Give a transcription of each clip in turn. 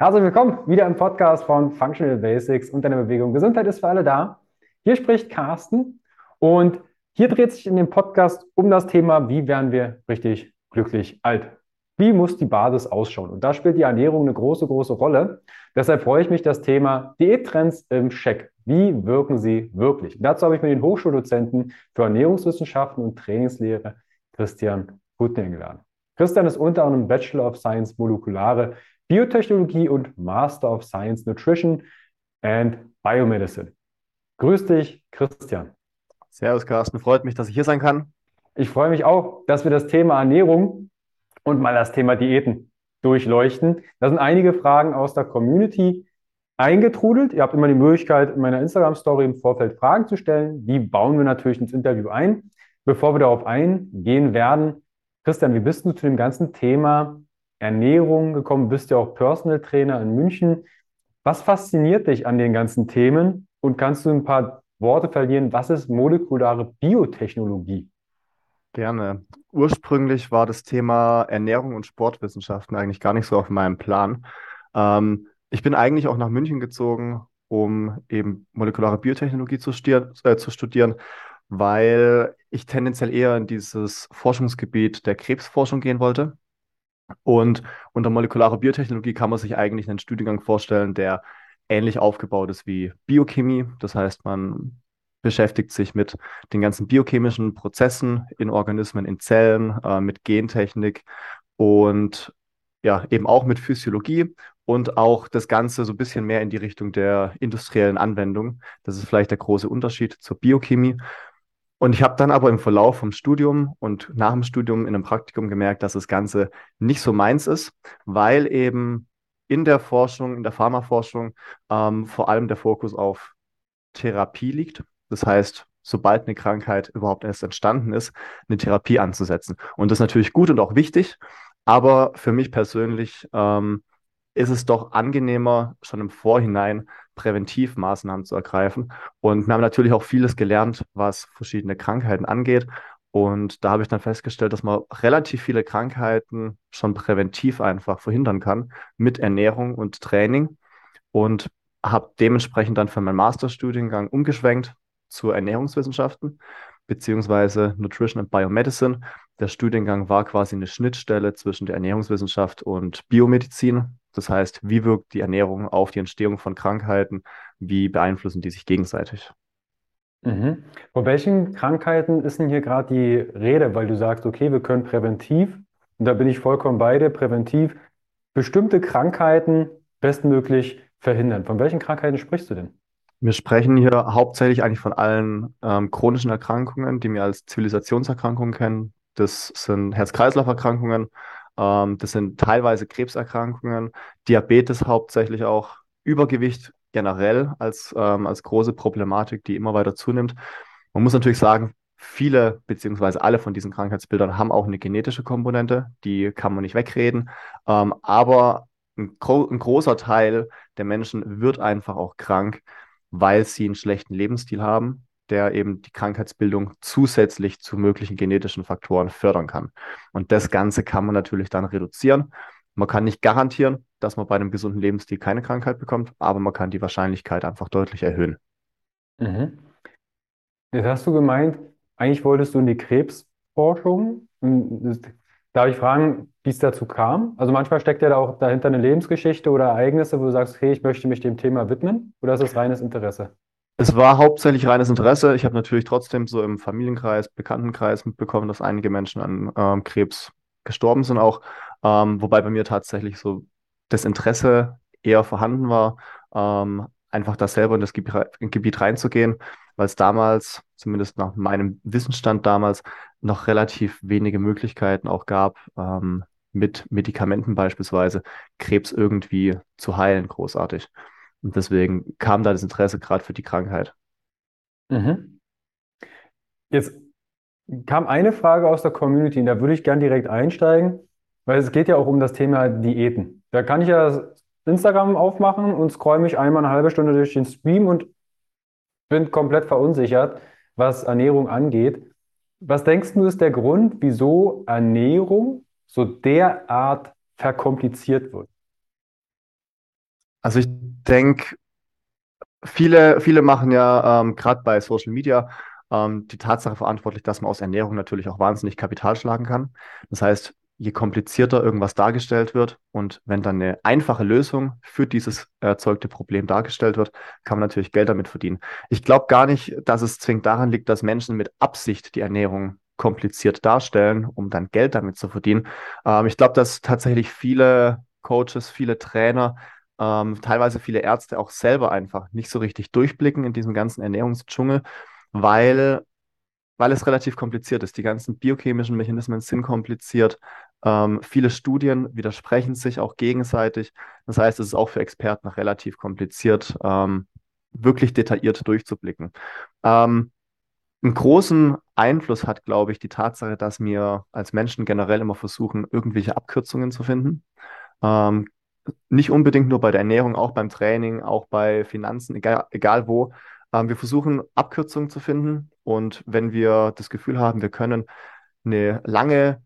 Herzlich willkommen wieder im Podcast von Functional Basics und deiner Bewegung. Gesundheit ist für alle da. Hier spricht Carsten und hier dreht sich in dem Podcast um das Thema, wie werden wir richtig glücklich alt? Wie muss die Basis ausschauen? Und da spielt die Ernährung eine große, große Rolle. Deshalb freue ich mich, das Thema Diättrends im Check. Wie wirken sie wirklich? Und dazu habe ich mir den Hochschuldozenten für Ernährungswissenschaften und Trainingslehre Christian Gutner eingeladen. Christian ist unter anderem Bachelor of Science Molekulare Biotechnologie und Master of Science Nutrition and Biomedicine. Grüß dich, Christian. Servus, Carsten. Freut mich, dass ich hier sein kann. Ich freue mich auch, dass wir das Thema Ernährung und mal das Thema Diäten durchleuchten. Da sind einige Fragen aus der Community eingetrudelt. Ihr habt immer die Möglichkeit, in meiner Instagram-Story im Vorfeld Fragen zu stellen. Die bauen wir natürlich ins Interview ein. Bevor wir darauf eingehen werden, Christian, wie bist du zu dem ganzen Thema Ernährung gekommen, bist ja auch Personal Trainer in München. Was fasziniert dich an den ganzen Themen und kannst du ein paar Worte verlieren? Was ist molekulare Biotechnologie? Gerne. Ursprünglich war das Thema Ernährung und Sportwissenschaften eigentlich gar nicht so auf meinem Plan. Ähm, ich bin eigentlich auch nach München gezogen, um eben molekulare Biotechnologie zu, äh, zu studieren, weil ich tendenziell eher in dieses Forschungsgebiet der Krebsforschung gehen wollte. Und unter molekularer Biotechnologie kann man sich eigentlich einen Studiengang vorstellen, der ähnlich aufgebaut ist wie Biochemie. Das heißt, man beschäftigt sich mit den ganzen biochemischen Prozessen in Organismen, in Zellen, äh, mit Gentechnik und ja, eben auch mit Physiologie und auch das Ganze so ein bisschen mehr in die Richtung der industriellen Anwendung. Das ist vielleicht der große Unterschied zur Biochemie. Und ich habe dann aber im Verlauf vom Studium und nach dem Studium in einem Praktikum gemerkt, dass das Ganze nicht so meins ist, weil eben in der Forschung, in der Pharmaforschung ähm, vor allem der Fokus auf Therapie liegt. Das heißt, sobald eine Krankheit überhaupt erst entstanden ist, eine Therapie anzusetzen. Und das ist natürlich gut und auch wichtig, aber für mich persönlich ähm, ist es doch angenehmer, schon im Vorhinein Präventivmaßnahmen zu ergreifen. Und wir haben natürlich auch vieles gelernt, was verschiedene Krankheiten angeht. Und da habe ich dann festgestellt, dass man relativ viele Krankheiten schon präventiv einfach verhindern kann mit Ernährung und Training. Und habe dementsprechend dann für meinen Masterstudiengang umgeschwenkt zu Ernährungswissenschaften beziehungsweise Nutrition and Biomedicine. Der Studiengang war quasi eine Schnittstelle zwischen der Ernährungswissenschaft und Biomedizin. Das heißt, wie wirkt die Ernährung auf die Entstehung von Krankheiten? Wie beeinflussen die sich gegenseitig? Mhm. Vor welchen Krankheiten ist denn hier gerade die Rede? Weil du sagst, okay, wir können präventiv, und da bin ich vollkommen bei dir, präventiv bestimmte Krankheiten bestmöglich verhindern. Von welchen Krankheiten sprichst du denn? Wir sprechen hier hauptsächlich eigentlich von allen ähm, chronischen Erkrankungen, die wir als Zivilisationserkrankungen kennen. Das sind Herz-Kreislauf-Erkrankungen, ähm, das sind teilweise Krebserkrankungen, Diabetes hauptsächlich auch, Übergewicht generell als, ähm, als große Problematik, die immer weiter zunimmt. Man muss natürlich sagen, viele beziehungsweise alle von diesen Krankheitsbildern haben auch eine genetische Komponente, die kann man nicht wegreden. Ähm, aber ein, gro ein großer Teil der Menschen wird einfach auch krank, weil sie einen schlechten Lebensstil haben, der eben die Krankheitsbildung zusätzlich zu möglichen genetischen Faktoren fördern kann. Und das Ganze kann man natürlich dann reduzieren. Man kann nicht garantieren, dass man bei einem gesunden Lebensstil keine Krankheit bekommt, aber man kann die Wahrscheinlichkeit einfach deutlich erhöhen. Mhm. Jetzt hast du gemeint, eigentlich wolltest du in die Krebsforschung. Darf ich fragen, wie es dazu kam? Also manchmal steckt ja da auch dahinter eine Lebensgeschichte oder Ereignisse, wo du sagst, okay, ich möchte mich dem Thema widmen, oder ist es reines Interesse? Es war hauptsächlich reines Interesse. Ich habe natürlich trotzdem so im Familienkreis, Bekanntenkreis mitbekommen, dass einige Menschen an ähm, Krebs gestorben sind auch. Ähm, wobei bei mir tatsächlich so das Interesse eher vorhanden war, ähm, einfach da selber in das Gebiet, reinzugehen, weil es damals, zumindest nach meinem Wissensstand damals, noch relativ wenige Möglichkeiten auch gab, ähm, mit Medikamenten beispielsweise Krebs irgendwie zu heilen, großartig. Und deswegen kam da das Interesse gerade für die Krankheit. Mhm. Jetzt kam eine Frage aus der Community und da würde ich gern direkt einsteigen, weil es geht ja auch um das Thema Diäten. Da kann ich ja Instagram aufmachen und scroll mich einmal eine halbe Stunde durch den Stream und bin komplett verunsichert, was Ernährung angeht. Was denkst du, ist der Grund, wieso Ernährung so derart verkompliziert wird? Also ich denke, viele, viele machen ja ähm, gerade bei Social Media ähm, die Tatsache verantwortlich, dass man aus Ernährung natürlich auch wahnsinnig Kapital schlagen kann. Das heißt, je komplizierter irgendwas dargestellt wird und wenn dann eine einfache Lösung für dieses erzeugte Problem dargestellt wird, kann man natürlich Geld damit verdienen. Ich glaube gar nicht, dass es zwingend daran liegt, dass Menschen mit Absicht die Ernährung kompliziert darstellen, um dann Geld damit zu verdienen. Ähm, ich glaube, dass tatsächlich viele Coaches, viele Trainer, ähm, teilweise viele Ärzte auch selber einfach nicht so richtig durchblicken in diesem ganzen Ernährungsdschungel, weil weil es relativ kompliziert ist. Die ganzen biochemischen Mechanismen sind kompliziert. Ähm, viele Studien widersprechen sich auch gegenseitig. Das heißt, es ist auch für Experten relativ kompliziert, ähm, wirklich detailliert durchzublicken. Ähm, einen großen Einfluss hat, glaube ich, die Tatsache, dass wir als Menschen generell immer versuchen, irgendwelche Abkürzungen zu finden. Ähm, nicht unbedingt nur bei der Ernährung, auch beim Training, auch bei Finanzen, egal, egal wo. Ähm, wir versuchen Abkürzungen zu finden. Und wenn wir das Gefühl haben, wir können eine lange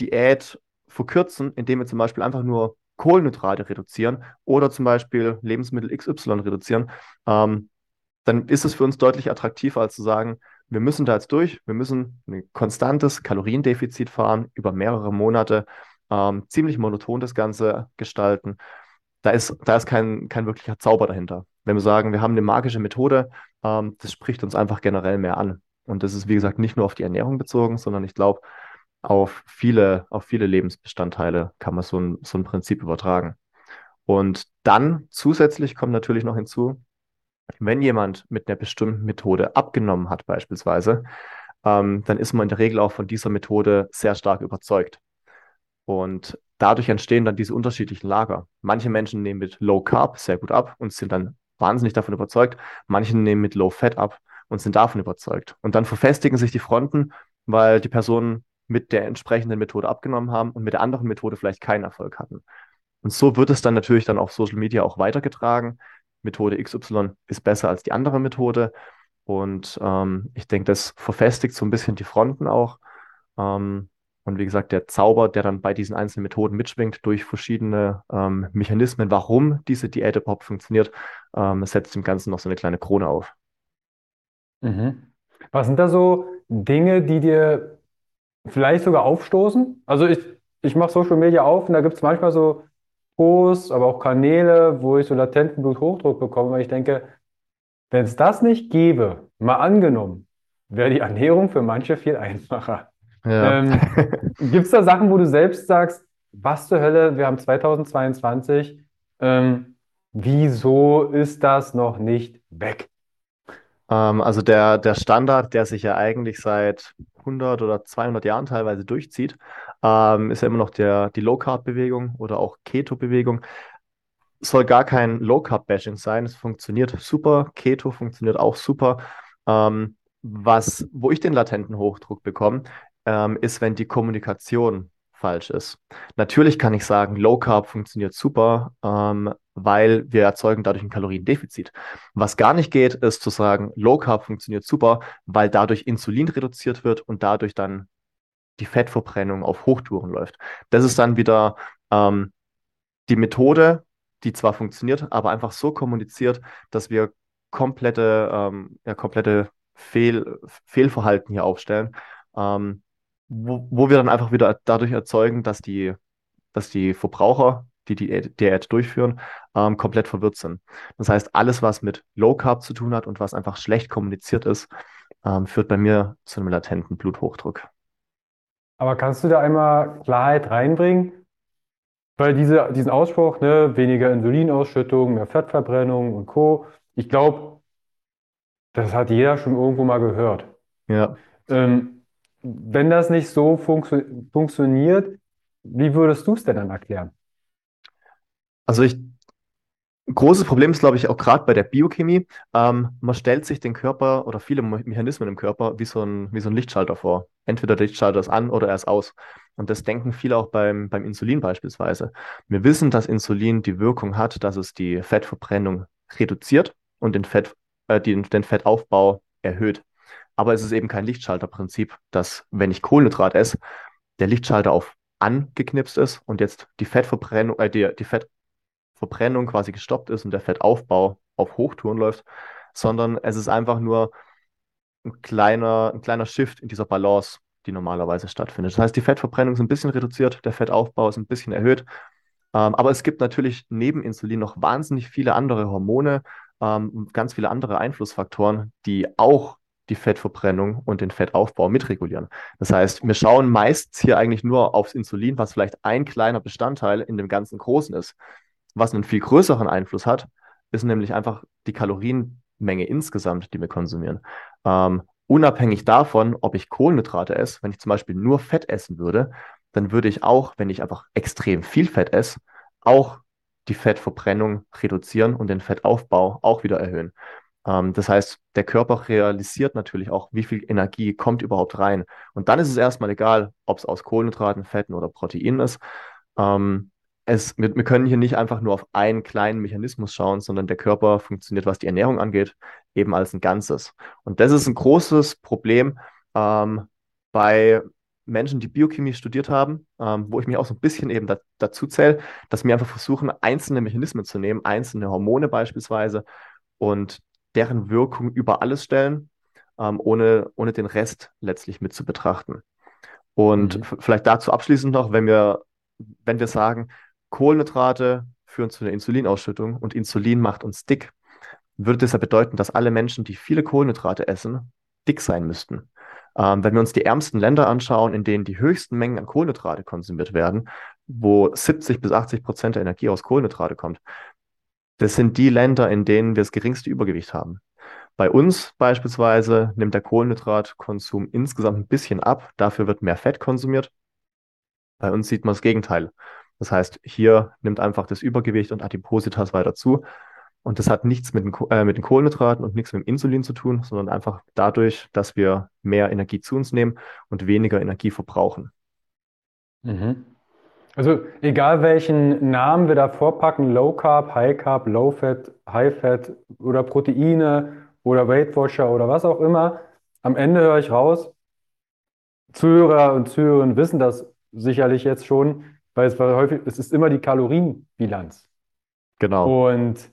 Diät verkürzen, indem wir zum Beispiel einfach nur Kohlenhydrate reduzieren oder zum Beispiel Lebensmittel XY reduzieren, ähm, dann ist es für uns deutlich attraktiver, als zu sagen, wir müssen da jetzt durch, wir müssen ein konstantes Kaloriendefizit fahren über mehrere Monate, ähm, ziemlich monoton das Ganze gestalten. Da ist, da ist kein, kein wirklicher Zauber dahinter. Wenn wir sagen, wir haben eine magische Methode, ähm, das spricht uns einfach generell mehr an. Und das ist, wie gesagt, nicht nur auf die Ernährung bezogen, sondern ich glaube, auf viele, auf viele Lebensbestandteile kann man so ein, so ein Prinzip übertragen. Und dann zusätzlich kommt natürlich noch hinzu, wenn jemand mit einer bestimmten Methode abgenommen hat, beispielsweise, ähm, dann ist man in der Regel auch von dieser Methode sehr stark überzeugt. Und dadurch entstehen dann diese unterschiedlichen Lager. Manche Menschen nehmen mit Low Carb sehr gut ab und sind dann wahnsinnig davon überzeugt. Manche nehmen mit Low Fat ab und sind davon überzeugt. Und dann verfestigen sich die Fronten, weil die Personen mit der entsprechenden Methode abgenommen haben und mit der anderen Methode vielleicht keinen Erfolg hatten. Und so wird es dann natürlich dann auf Social Media auch weitergetragen. Methode XY ist besser als die andere Methode. Und ähm, ich denke, das verfestigt so ein bisschen die Fronten auch. Ähm, und wie gesagt, der Zauber, der dann bei diesen einzelnen Methoden mitschwingt durch verschiedene ähm, Mechanismen, warum diese Diät überhaupt funktioniert, ähm, setzt dem Ganzen noch so eine kleine Krone auf. Mhm. Was sind da so Dinge, die dir vielleicht sogar aufstoßen? Also ich, ich mache Social Media auf und da gibt es manchmal so Posts, aber auch Kanäle, wo ich so latenten Bluthochdruck bekomme, weil ich denke, wenn es das nicht gäbe, mal angenommen, wäre die Ernährung für manche viel einfacher. Ja. Ähm, gibt es da Sachen, wo du selbst sagst, was zur Hölle, wir haben 2022, ähm, wieso ist das noch nicht weg? Ähm, also der, der Standard, der sich ja eigentlich seit 100 oder 200 Jahren teilweise durchzieht, ähm, ist ja immer noch der, die Low-Carb-Bewegung oder auch Keto-Bewegung. Soll gar kein Low-Carb-Bashing sein. Es funktioniert super. Keto funktioniert auch super. Ähm, was, wo ich den latenten Hochdruck bekomme, ähm, ist, wenn die Kommunikation falsch ist. Natürlich kann ich sagen, Low Carb funktioniert super, ähm, weil wir erzeugen dadurch ein Kaloriendefizit. Was gar nicht geht, ist zu sagen, Low Carb funktioniert super, weil dadurch Insulin reduziert wird und dadurch dann die Fettverbrennung auf Hochtouren läuft. Das ist dann wieder ähm, die Methode, die zwar funktioniert, aber einfach so kommuniziert, dass wir komplette, ähm, ja, komplette Fehl, Fehlverhalten hier aufstellen. Ähm, wo, wo wir dann einfach wieder dadurch erzeugen, dass die, dass die Verbraucher, die die Diät durchführen, ähm, komplett verwirrt sind. Das heißt, alles, was mit Low Carb zu tun hat und was einfach schlecht kommuniziert ist, ähm, führt bei mir zu einem latenten Bluthochdruck. Aber kannst du da einmal Klarheit reinbringen? Weil diese, diesen Ausspruch, ne, weniger Insulinausschüttung, mehr Fettverbrennung und Co., ich glaube, das hat jeder schon irgendwo mal gehört. Ja. Ähm, wenn das nicht so funktio funktioniert, wie würdest du es denn dann erklären? Also ich, großes Problem ist, glaube ich, auch gerade bei der Biochemie. Ähm, man stellt sich den Körper oder viele Mechanismen im Körper wie so ein, wie so ein Lichtschalter vor. Entweder der Lichtschalter ist an oder er ist aus. Und das denken viele auch beim, beim Insulin beispielsweise. Wir wissen, dass Insulin die Wirkung hat, dass es die Fettverbrennung reduziert und den, Fett, äh, den, den Fettaufbau erhöht. Aber es ist eben kein Lichtschalterprinzip, dass, wenn ich Kohlenhydrat esse, der Lichtschalter auf angeknipst ist und jetzt die Fettverbrennung, äh, die, die Fett, Fettverbrennung quasi gestoppt ist und der Fettaufbau auf Hochtouren läuft, sondern es ist einfach nur ein kleiner, ein kleiner Shift in dieser Balance, die normalerweise stattfindet. Das heißt, die Fettverbrennung ist ein bisschen reduziert, der Fettaufbau ist ein bisschen erhöht. Ähm, aber es gibt natürlich neben Insulin noch wahnsinnig viele andere Hormone, ähm, ganz viele andere Einflussfaktoren, die auch die Fettverbrennung und den Fettaufbau mitregulieren. Das heißt, wir schauen meistens hier eigentlich nur aufs Insulin, was vielleicht ein kleiner Bestandteil in dem ganzen Großen ist. Was einen viel größeren Einfluss hat, ist nämlich einfach die Kalorienmenge insgesamt, die wir konsumieren. Ähm, unabhängig davon, ob ich Kohlenhydrate esse, wenn ich zum Beispiel nur Fett essen würde, dann würde ich auch, wenn ich einfach extrem viel Fett esse, auch die Fettverbrennung reduzieren und den Fettaufbau auch wieder erhöhen. Ähm, das heißt, der Körper realisiert natürlich auch, wie viel Energie kommt überhaupt rein. Und dann ist es erstmal egal, ob es aus Kohlenhydraten, Fetten oder Proteinen ist. Ähm, es, wir, wir, können hier nicht einfach nur auf einen kleinen Mechanismus schauen, sondern der Körper funktioniert, was die Ernährung angeht, eben als ein Ganzes. Und das ist ein großes Problem ähm, bei Menschen, die Biochemie studiert haben, ähm, wo ich mich auch so ein bisschen eben da, dazu zähle, dass wir einfach versuchen, einzelne Mechanismen zu nehmen, einzelne Hormone beispielsweise und deren Wirkung über alles stellen, ähm, ohne, ohne den Rest letztlich mit zu betrachten. Und mhm. vielleicht dazu abschließend noch, wenn wir, wenn wir sagen, Kohlenhydrate führen zu einer Insulinausschüttung und Insulin macht uns dick, würde das ja bedeuten, dass alle Menschen, die viele Kohlenhydrate essen, dick sein müssten. Ähm, wenn wir uns die ärmsten Länder anschauen, in denen die höchsten Mengen an Kohlenhydrate konsumiert werden, wo 70 bis 80 Prozent der Energie aus Kohlenhydrate kommt, das sind die Länder, in denen wir das geringste Übergewicht haben. Bei uns beispielsweise nimmt der Kohlenhydratkonsum insgesamt ein bisschen ab, dafür wird mehr Fett konsumiert. Bei uns sieht man das Gegenteil. Das heißt, hier nimmt einfach das Übergewicht und Adipositas weiter zu. Und das hat nichts mit den, äh, mit den Kohlenhydraten und nichts mit dem Insulin zu tun, sondern einfach dadurch, dass wir mehr Energie zu uns nehmen und weniger Energie verbrauchen. Mhm. Also egal welchen Namen wir da vorpacken, Low Carb, High Carb, Low Fat, High Fat oder Proteine oder Weight Watcher oder was auch immer, am Ende höre ich raus, Zuhörer und Zuhörerinnen wissen das sicherlich jetzt schon, weil es war häufig, es ist immer die Kalorienbilanz. Genau. Und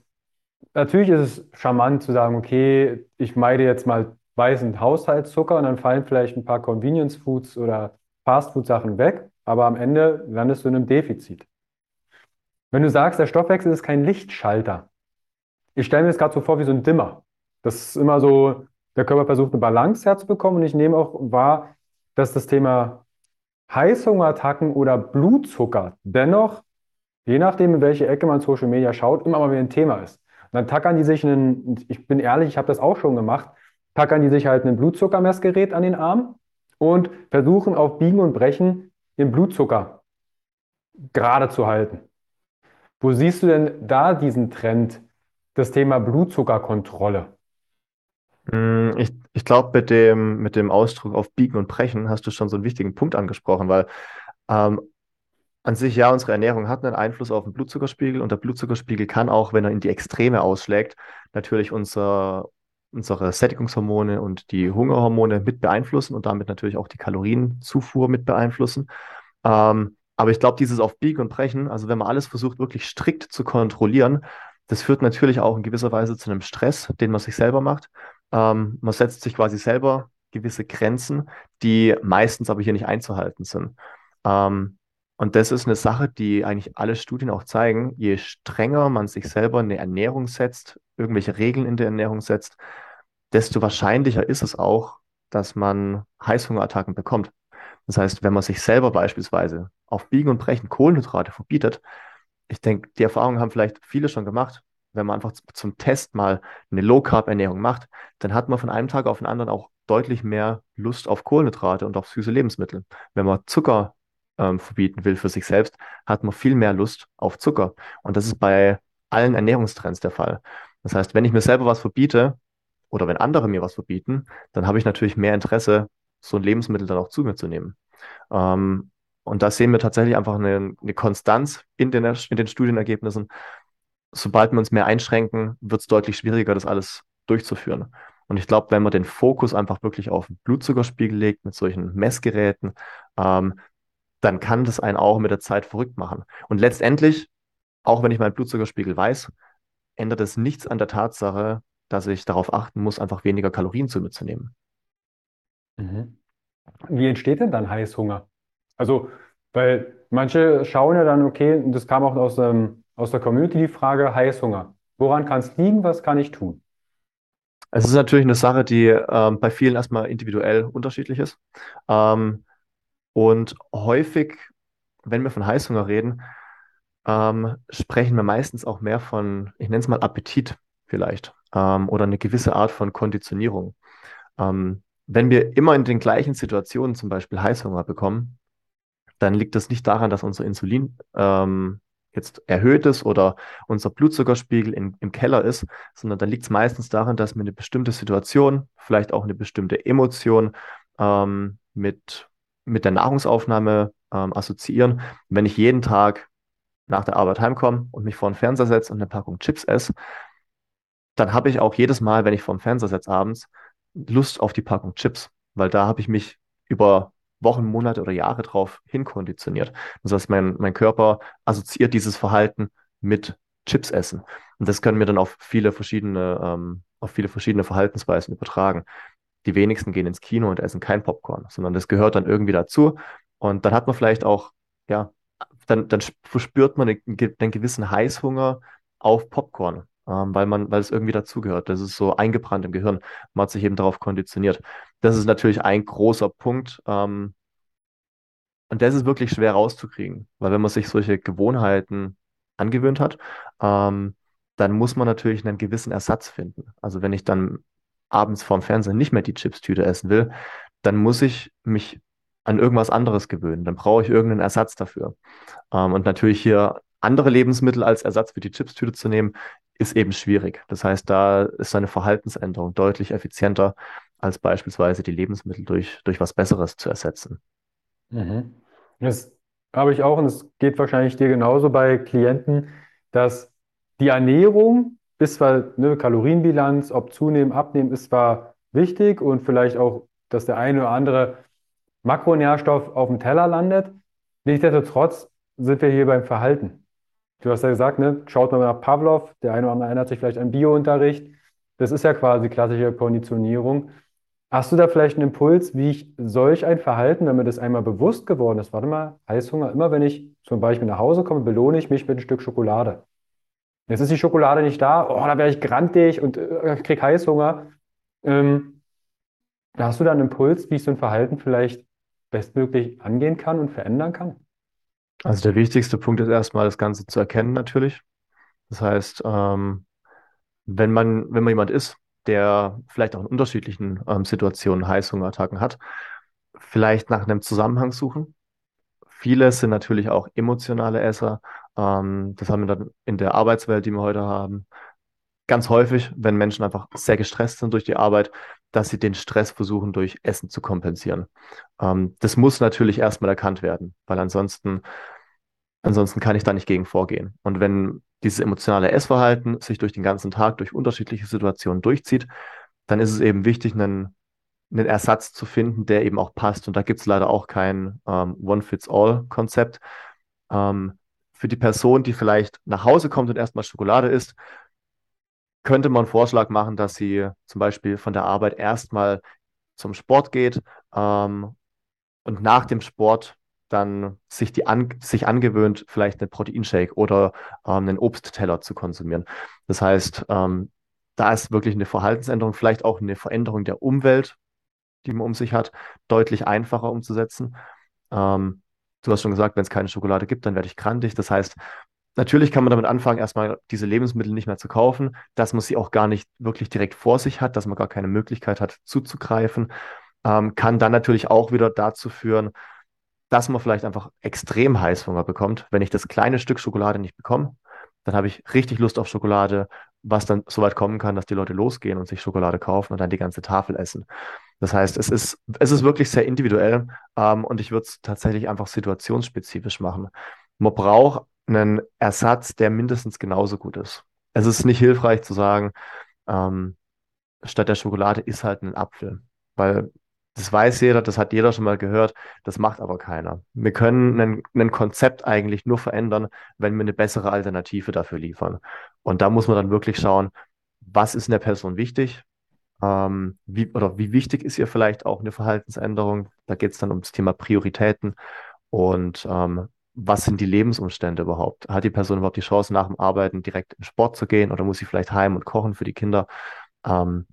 natürlich ist es charmant zu sagen, okay, ich meide jetzt mal weißen Haushaltszucker und dann fallen vielleicht ein paar Convenience Foods oder Fast Food Sachen weg, aber am Ende landest du in einem Defizit. Wenn du sagst, der Stoffwechsel ist kein Lichtschalter, ich stelle mir das gerade so vor wie so ein Dimmer. Das ist immer so, der Körper versucht eine Balance herzubekommen und ich nehme auch wahr, dass das Thema Heißhungerattacken oder Blutzucker dennoch, je nachdem, in welche Ecke man Social Media schaut, immer mal wieder ein Thema ist. Und dann tackern die sich einen, ich bin ehrlich, ich habe das auch schon gemacht, tackern die sich halt ein Blutzuckermessgerät an den Arm und versuchen auf Biegen und Brechen den Blutzucker gerade zu halten. Wo siehst du denn da diesen Trend, das Thema Blutzuckerkontrolle? Mm, ich, ich glaube, mit dem, mit dem Ausdruck auf Biegen und Brechen hast du schon so einen wichtigen Punkt angesprochen, weil ähm, an sich ja, unsere Ernährung hat einen Einfluss auf den Blutzuckerspiegel und der Blutzuckerspiegel kann auch, wenn er in die Extreme ausschlägt, natürlich unser, unsere Sättigungshormone und die Hungerhormone mit beeinflussen und damit natürlich auch die Kalorienzufuhr mit beeinflussen. Ähm, aber ich glaube, dieses auf Biegen und Brechen, also wenn man alles versucht, wirklich strikt zu kontrollieren, das führt natürlich auch in gewisser Weise zu einem Stress, den man sich selber macht. Ähm, man setzt sich quasi selber gewisse Grenzen, die meistens aber hier nicht einzuhalten sind. Ähm, und das ist eine Sache, die eigentlich alle Studien auch zeigen. Je strenger man sich selber eine Ernährung setzt, irgendwelche Regeln in der Ernährung setzt, desto wahrscheinlicher ist es auch, dass man Heißhungerattacken bekommt. Das heißt, wenn man sich selber beispielsweise auf Biegen und Brechen Kohlenhydrate verbietet, ich denke, die Erfahrungen haben vielleicht viele schon gemacht wenn man einfach zum Test mal eine Low-Carb-Ernährung macht, dann hat man von einem Tag auf den anderen auch deutlich mehr Lust auf Kohlenhydrate und auf süße Lebensmittel. Wenn man Zucker ähm, verbieten will für sich selbst, hat man viel mehr Lust auf Zucker. Und das ist bei allen Ernährungstrends der Fall. Das heißt, wenn ich mir selber was verbiete oder wenn andere mir was verbieten, dann habe ich natürlich mehr Interesse, so ein Lebensmittel dann auch zu mir zu nehmen. Ähm, und da sehen wir tatsächlich einfach eine, eine Konstanz in den, in den Studienergebnissen, sobald wir uns mehr einschränken, wird es deutlich schwieriger, das alles durchzuführen. Und ich glaube, wenn man den Fokus einfach wirklich auf den Blutzuckerspiegel legt mit solchen Messgeräten, ähm, dann kann das einen auch mit der Zeit verrückt machen. Und letztendlich auch wenn ich meinen Blutzuckerspiegel weiß, ändert es nichts an der Tatsache, dass ich darauf achten muss, einfach weniger Kalorien zu mir zu nehmen. Mhm. Wie entsteht denn dann Heißhunger? Also, weil manche schauen ja dann, okay, das kam auch aus, ähm, aus der Community die Frage, Heißhunger. Woran kann es liegen? Was kann ich tun? Es ist natürlich eine Sache, die ähm, bei vielen erstmal individuell unterschiedlich ist. Ähm, und häufig, wenn wir von Heißhunger reden, ähm, sprechen wir meistens auch mehr von, ich nenne es mal Appetit vielleicht, ähm, oder eine gewisse Art von Konditionierung. Ähm, wenn wir immer in den gleichen Situationen zum Beispiel Heißhunger bekommen, dann liegt das nicht daran, dass unser Insulin ähm, jetzt erhöht ist oder unser Blutzuckerspiegel in, im Keller ist, sondern dann liegt es meistens daran, dass wir eine bestimmte Situation, vielleicht auch eine bestimmte Emotion ähm, mit, mit der Nahrungsaufnahme ähm, assoziieren. Wenn ich jeden Tag nach der Arbeit heimkomme und mich vor den Fernseher setze und eine Packung Chips esse, dann habe ich auch jedes Mal, wenn ich vor dem Fernseher setze abends, Lust auf die Packung Chips, weil da habe ich mich über Wochen, Monate oder Jahre drauf hinkonditioniert. Das heißt, mein, mein Körper assoziiert dieses Verhalten mit Chips essen. Und das können wir dann auf viele verschiedene, ähm, auf viele verschiedene Verhaltensweisen übertragen. Die wenigsten gehen ins Kino und essen kein Popcorn, sondern das gehört dann irgendwie dazu. Und dann hat man vielleicht auch, ja, dann, dann verspürt man einen, gewissen Heißhunger auf Popcorn ähm, weil man, weil es irgendwie dazugehört. Das ist so eingebrannt im Gehirn. Man hat sich eben darauf konditioniert. Das ist natürlich ein großer Punkt. Ähm, und das ist wirklich schwer rauszukriegen, weil wenn man sich solche Gewohnheiten angewöhnt hat, ähm, dann muss man natürlich einen gewissen Ersatz finden. Also wenn ich dann abends vorm Fernsehen nicht mehr die Chipstüte essen will, dann muss ich mich an irgendwas anderes gewöhnen. Dann brauche ich irgendeinen Ersatz dafür. Ähm, und natürlich hier andere Lebensmittel als Ersatz für die Chipstüte zu nehmen, ist eben schwierig. Das heißt, da ist eine Verhaltensänderung deutlich effizienter, als beispielsweise die Lebensmittel durch, durch was Besseres zu ersetzen. Mhm. Das habe ich auch, und es geht wahrscheinlich dir genauso bei Klienten, dass die Ernährung ist zwar eine Kalorienbilanz, ob zunehmen, abnehmen, ist zwar wichtig und vielleicht auch, dass der eine oder andere Makronährstoff auf dem Teller landet. Nichtsdestotrotz sind wir hier beim Verhalten. Du hast ja gesagt, ne, schaut mal nach Pavlov, der eine oder andere erinnert sich vielleicht an Biounterricht. Das ist ja quasi klassische Konditionierung. Hast du da vielleicht einen Impuls, wie ich solch ein Verhalten, wenn mir das einmal bewusst geworden ist, warte mal, Heißhunger, immer wenn ich zum Beispiel nach Hause komme, belohne ich mich mit einem Stück Schokolade. Jetzt ist die Schokolade nicht da, oh, da wäre ich grantig und äh, krieg Heißhunger. Ähm, hast du da einen Impuls, wie ich so ein Verhalten vielleicht bestmöglich angehen kann und verändern kann? Also der wichtigste Punkt ist erstmal das Ganze zu erkennen natürlich. Das heißt, ähm, wenn man, wenn man jemand ist, der vielleicht auch in unterschiedlichen ähm, Situationen Heißhungerattacken hat, vielleicht nach einem Zusammenhang suchen. Viele sind natürlich auch emotionale Esser. Ähm, das haben wir dann in der Arbeitswelt, die wir heute haben, ganz häufig, wenn Menschen einfach sehr gestresst sind durch die Arbeit, dass sie den Stress versuchen, durch Essen zu kompensieren. Ähm, das muss natürlich erstmal erkannt werden, weil ansonsten, ansonsten kann ich da nicht gegen vorgehen. Und wenn dieses emotionale Essverhalten sich durch den ganzen Tag, durch unterschiedliche Situationen durchzieht, dann ist es eben wichtig, einen, einen Ersatz zu finden, der eben auch passt. Und da gibt es leider auch kein ähm, One-Fits-All-Konzept. Ähm, für die Person, die vielleicht nach Hause kommt und erstmal Schokolade isst, könnte man einen Vorschlag machen, dass sie zum Beispiel von der Arbeit erstmal zum Sport geht ähm, und nach dem Sport dann sich, die an, sich angewöhnt, vielleicht einen Proteinshake oder ähm, einen Obstteller zu konsumieren. Das heißt, ähm, da ist wirklich eine Verhaltensänderung, vielleicht auch eine Veränderung der Umwelt, die man um sich hat, deutlich einfacher umzusetzen. Ähm, du hast schon gesagt, wenn es keine Schokolade gibt, dann werde ich krantig. Das heißt, Natürlich kann man damit anfangen, erstmal diese Lebensmittel nicht mehr zu kaufen, dass man sie auch gar nicht wirklich direkt vor sich hat, dass man gar keine Möglichkeit hat zuzugreifen. Ähm, kann dann natürlich auch wieder dazu führen, dass man vielleicht einfach extrem Heißhunger bekommt. Wenn ich das kleine Stück Schokolade nicht bekomme, dann habe ich richtig Lust auf Schokolade, was dann so weit kommen kann, dass die Leute losgehen und sich Schokolade kaufen und dann die ganze Tafel essen. Das heißt, es ist, es ist wirklich sehr individuell ähm, und ich würde es tatsächlich einfach situationsspezifisch machen. Man braucht einen Ersatz, der mindestens genauso gut ist. Es ist nicht hilfreich zu sagen, ähm, statt der Schokolade ist halt ein Apfel, weil Das weiß jeder, das hat jeder schon mal gehört, das macht aber keiner. Wir können ein, Konzept eigentlich nur verändern, wenn wir eine bessere Alternative dafür liefern. Und da muss man dann wirklich schauen, was ist in der Person wichtig? Ähm, wie, oder wie wichtig ist ihr vielleicht auch eine Verhaltensänderung? Da geht es dann ums Thema Prioritäten und ähm, was sind die Lebensumstände überhaupt? Hat die Person überhaupt die Chance, nach dem Arbeiten direkt in Sport zu gehen oder muss sie vielleicht heim und kochen für die Kinder? Ähm,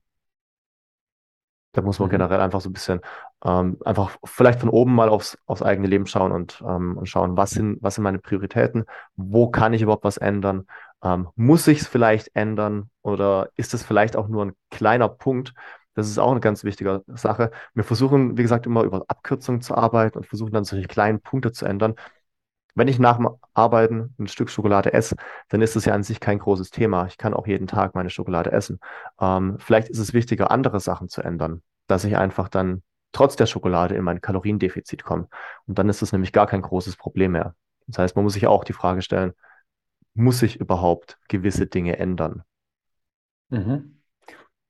da muss man Mhm. generell einfach so ein bisschen ähm, einfach vielleicht von oben mal aufs, aufs eigene Leben schauen und, ähm, und schauen, was sind, was sind meine Prioritäten? Wo kann ich überhaupt was ändern? Ähm, muss ich es vielleicht ändern oder ist es vielleicht auch nur ein kleiner Punkt? Das ist auch eine ganz wichtige Sache. Wir versuchen, wie gesagt, immer über Abkürzungen zu arbeiten und versuchen dann solche kleinen Punkte zu ändern. Wenn ich nach dem Arbeiten ein Stück Schokolade esse, dann ist das ja an sich kein großes Thema. Ich kann auch jeden Tag meine Schokolade essen. Ähm, vielleicht ist es wichtiger, andere Sachen zu ändern, dass ich einfach dann trotz der Schokolade in mein Kaloriendefizit komme. Und dann ist das nämlich gar kein großes Problem mehr. Das heißt, man muss sich auch die Frage stellen, muss ich überhaupt gewisse Dinge ändern? Mhm.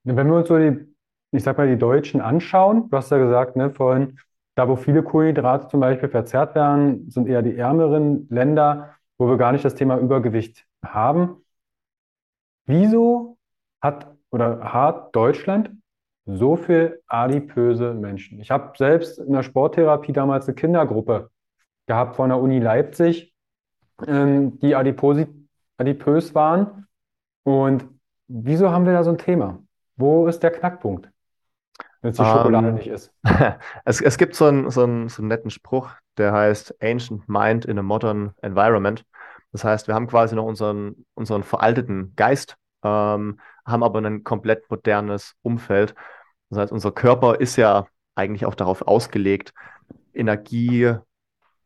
Wenn wir uns so die, ich sag mal, die Deutschen anschauen, du hast ja gesagt, ne, vorhin, da wo viele Kohlenhydrate zum Beispiel verzehrt werden, sind eher die ärmeren Länder, wo wir gar nicht das Thema Übergewicht haben. Wieso hat oder hat Deutschland so viel adipöse Menschen? Ich habe selbst in der Sporttherapie damals eine Kindergruppe gehabt von der Uni Leipzig, ähm, die adiposi adipös waren. Und wieso haben wir da so ein Thema? Wo ist der Knackpunkt, wenn es die Schokolade Ähm, nicht ist? es, es gibt so einen, so einen, so einen netten Spruch, der heißt Ancient Mind in a Modern Environment. Das heißt, wir haben quasi noch unseren, unseren veralteten Geist, ähm, haben aber ein komplett modernes Umfeld. Das heißt, unser Körper ist ja eigentlich auch darauf ausgelegt, Energie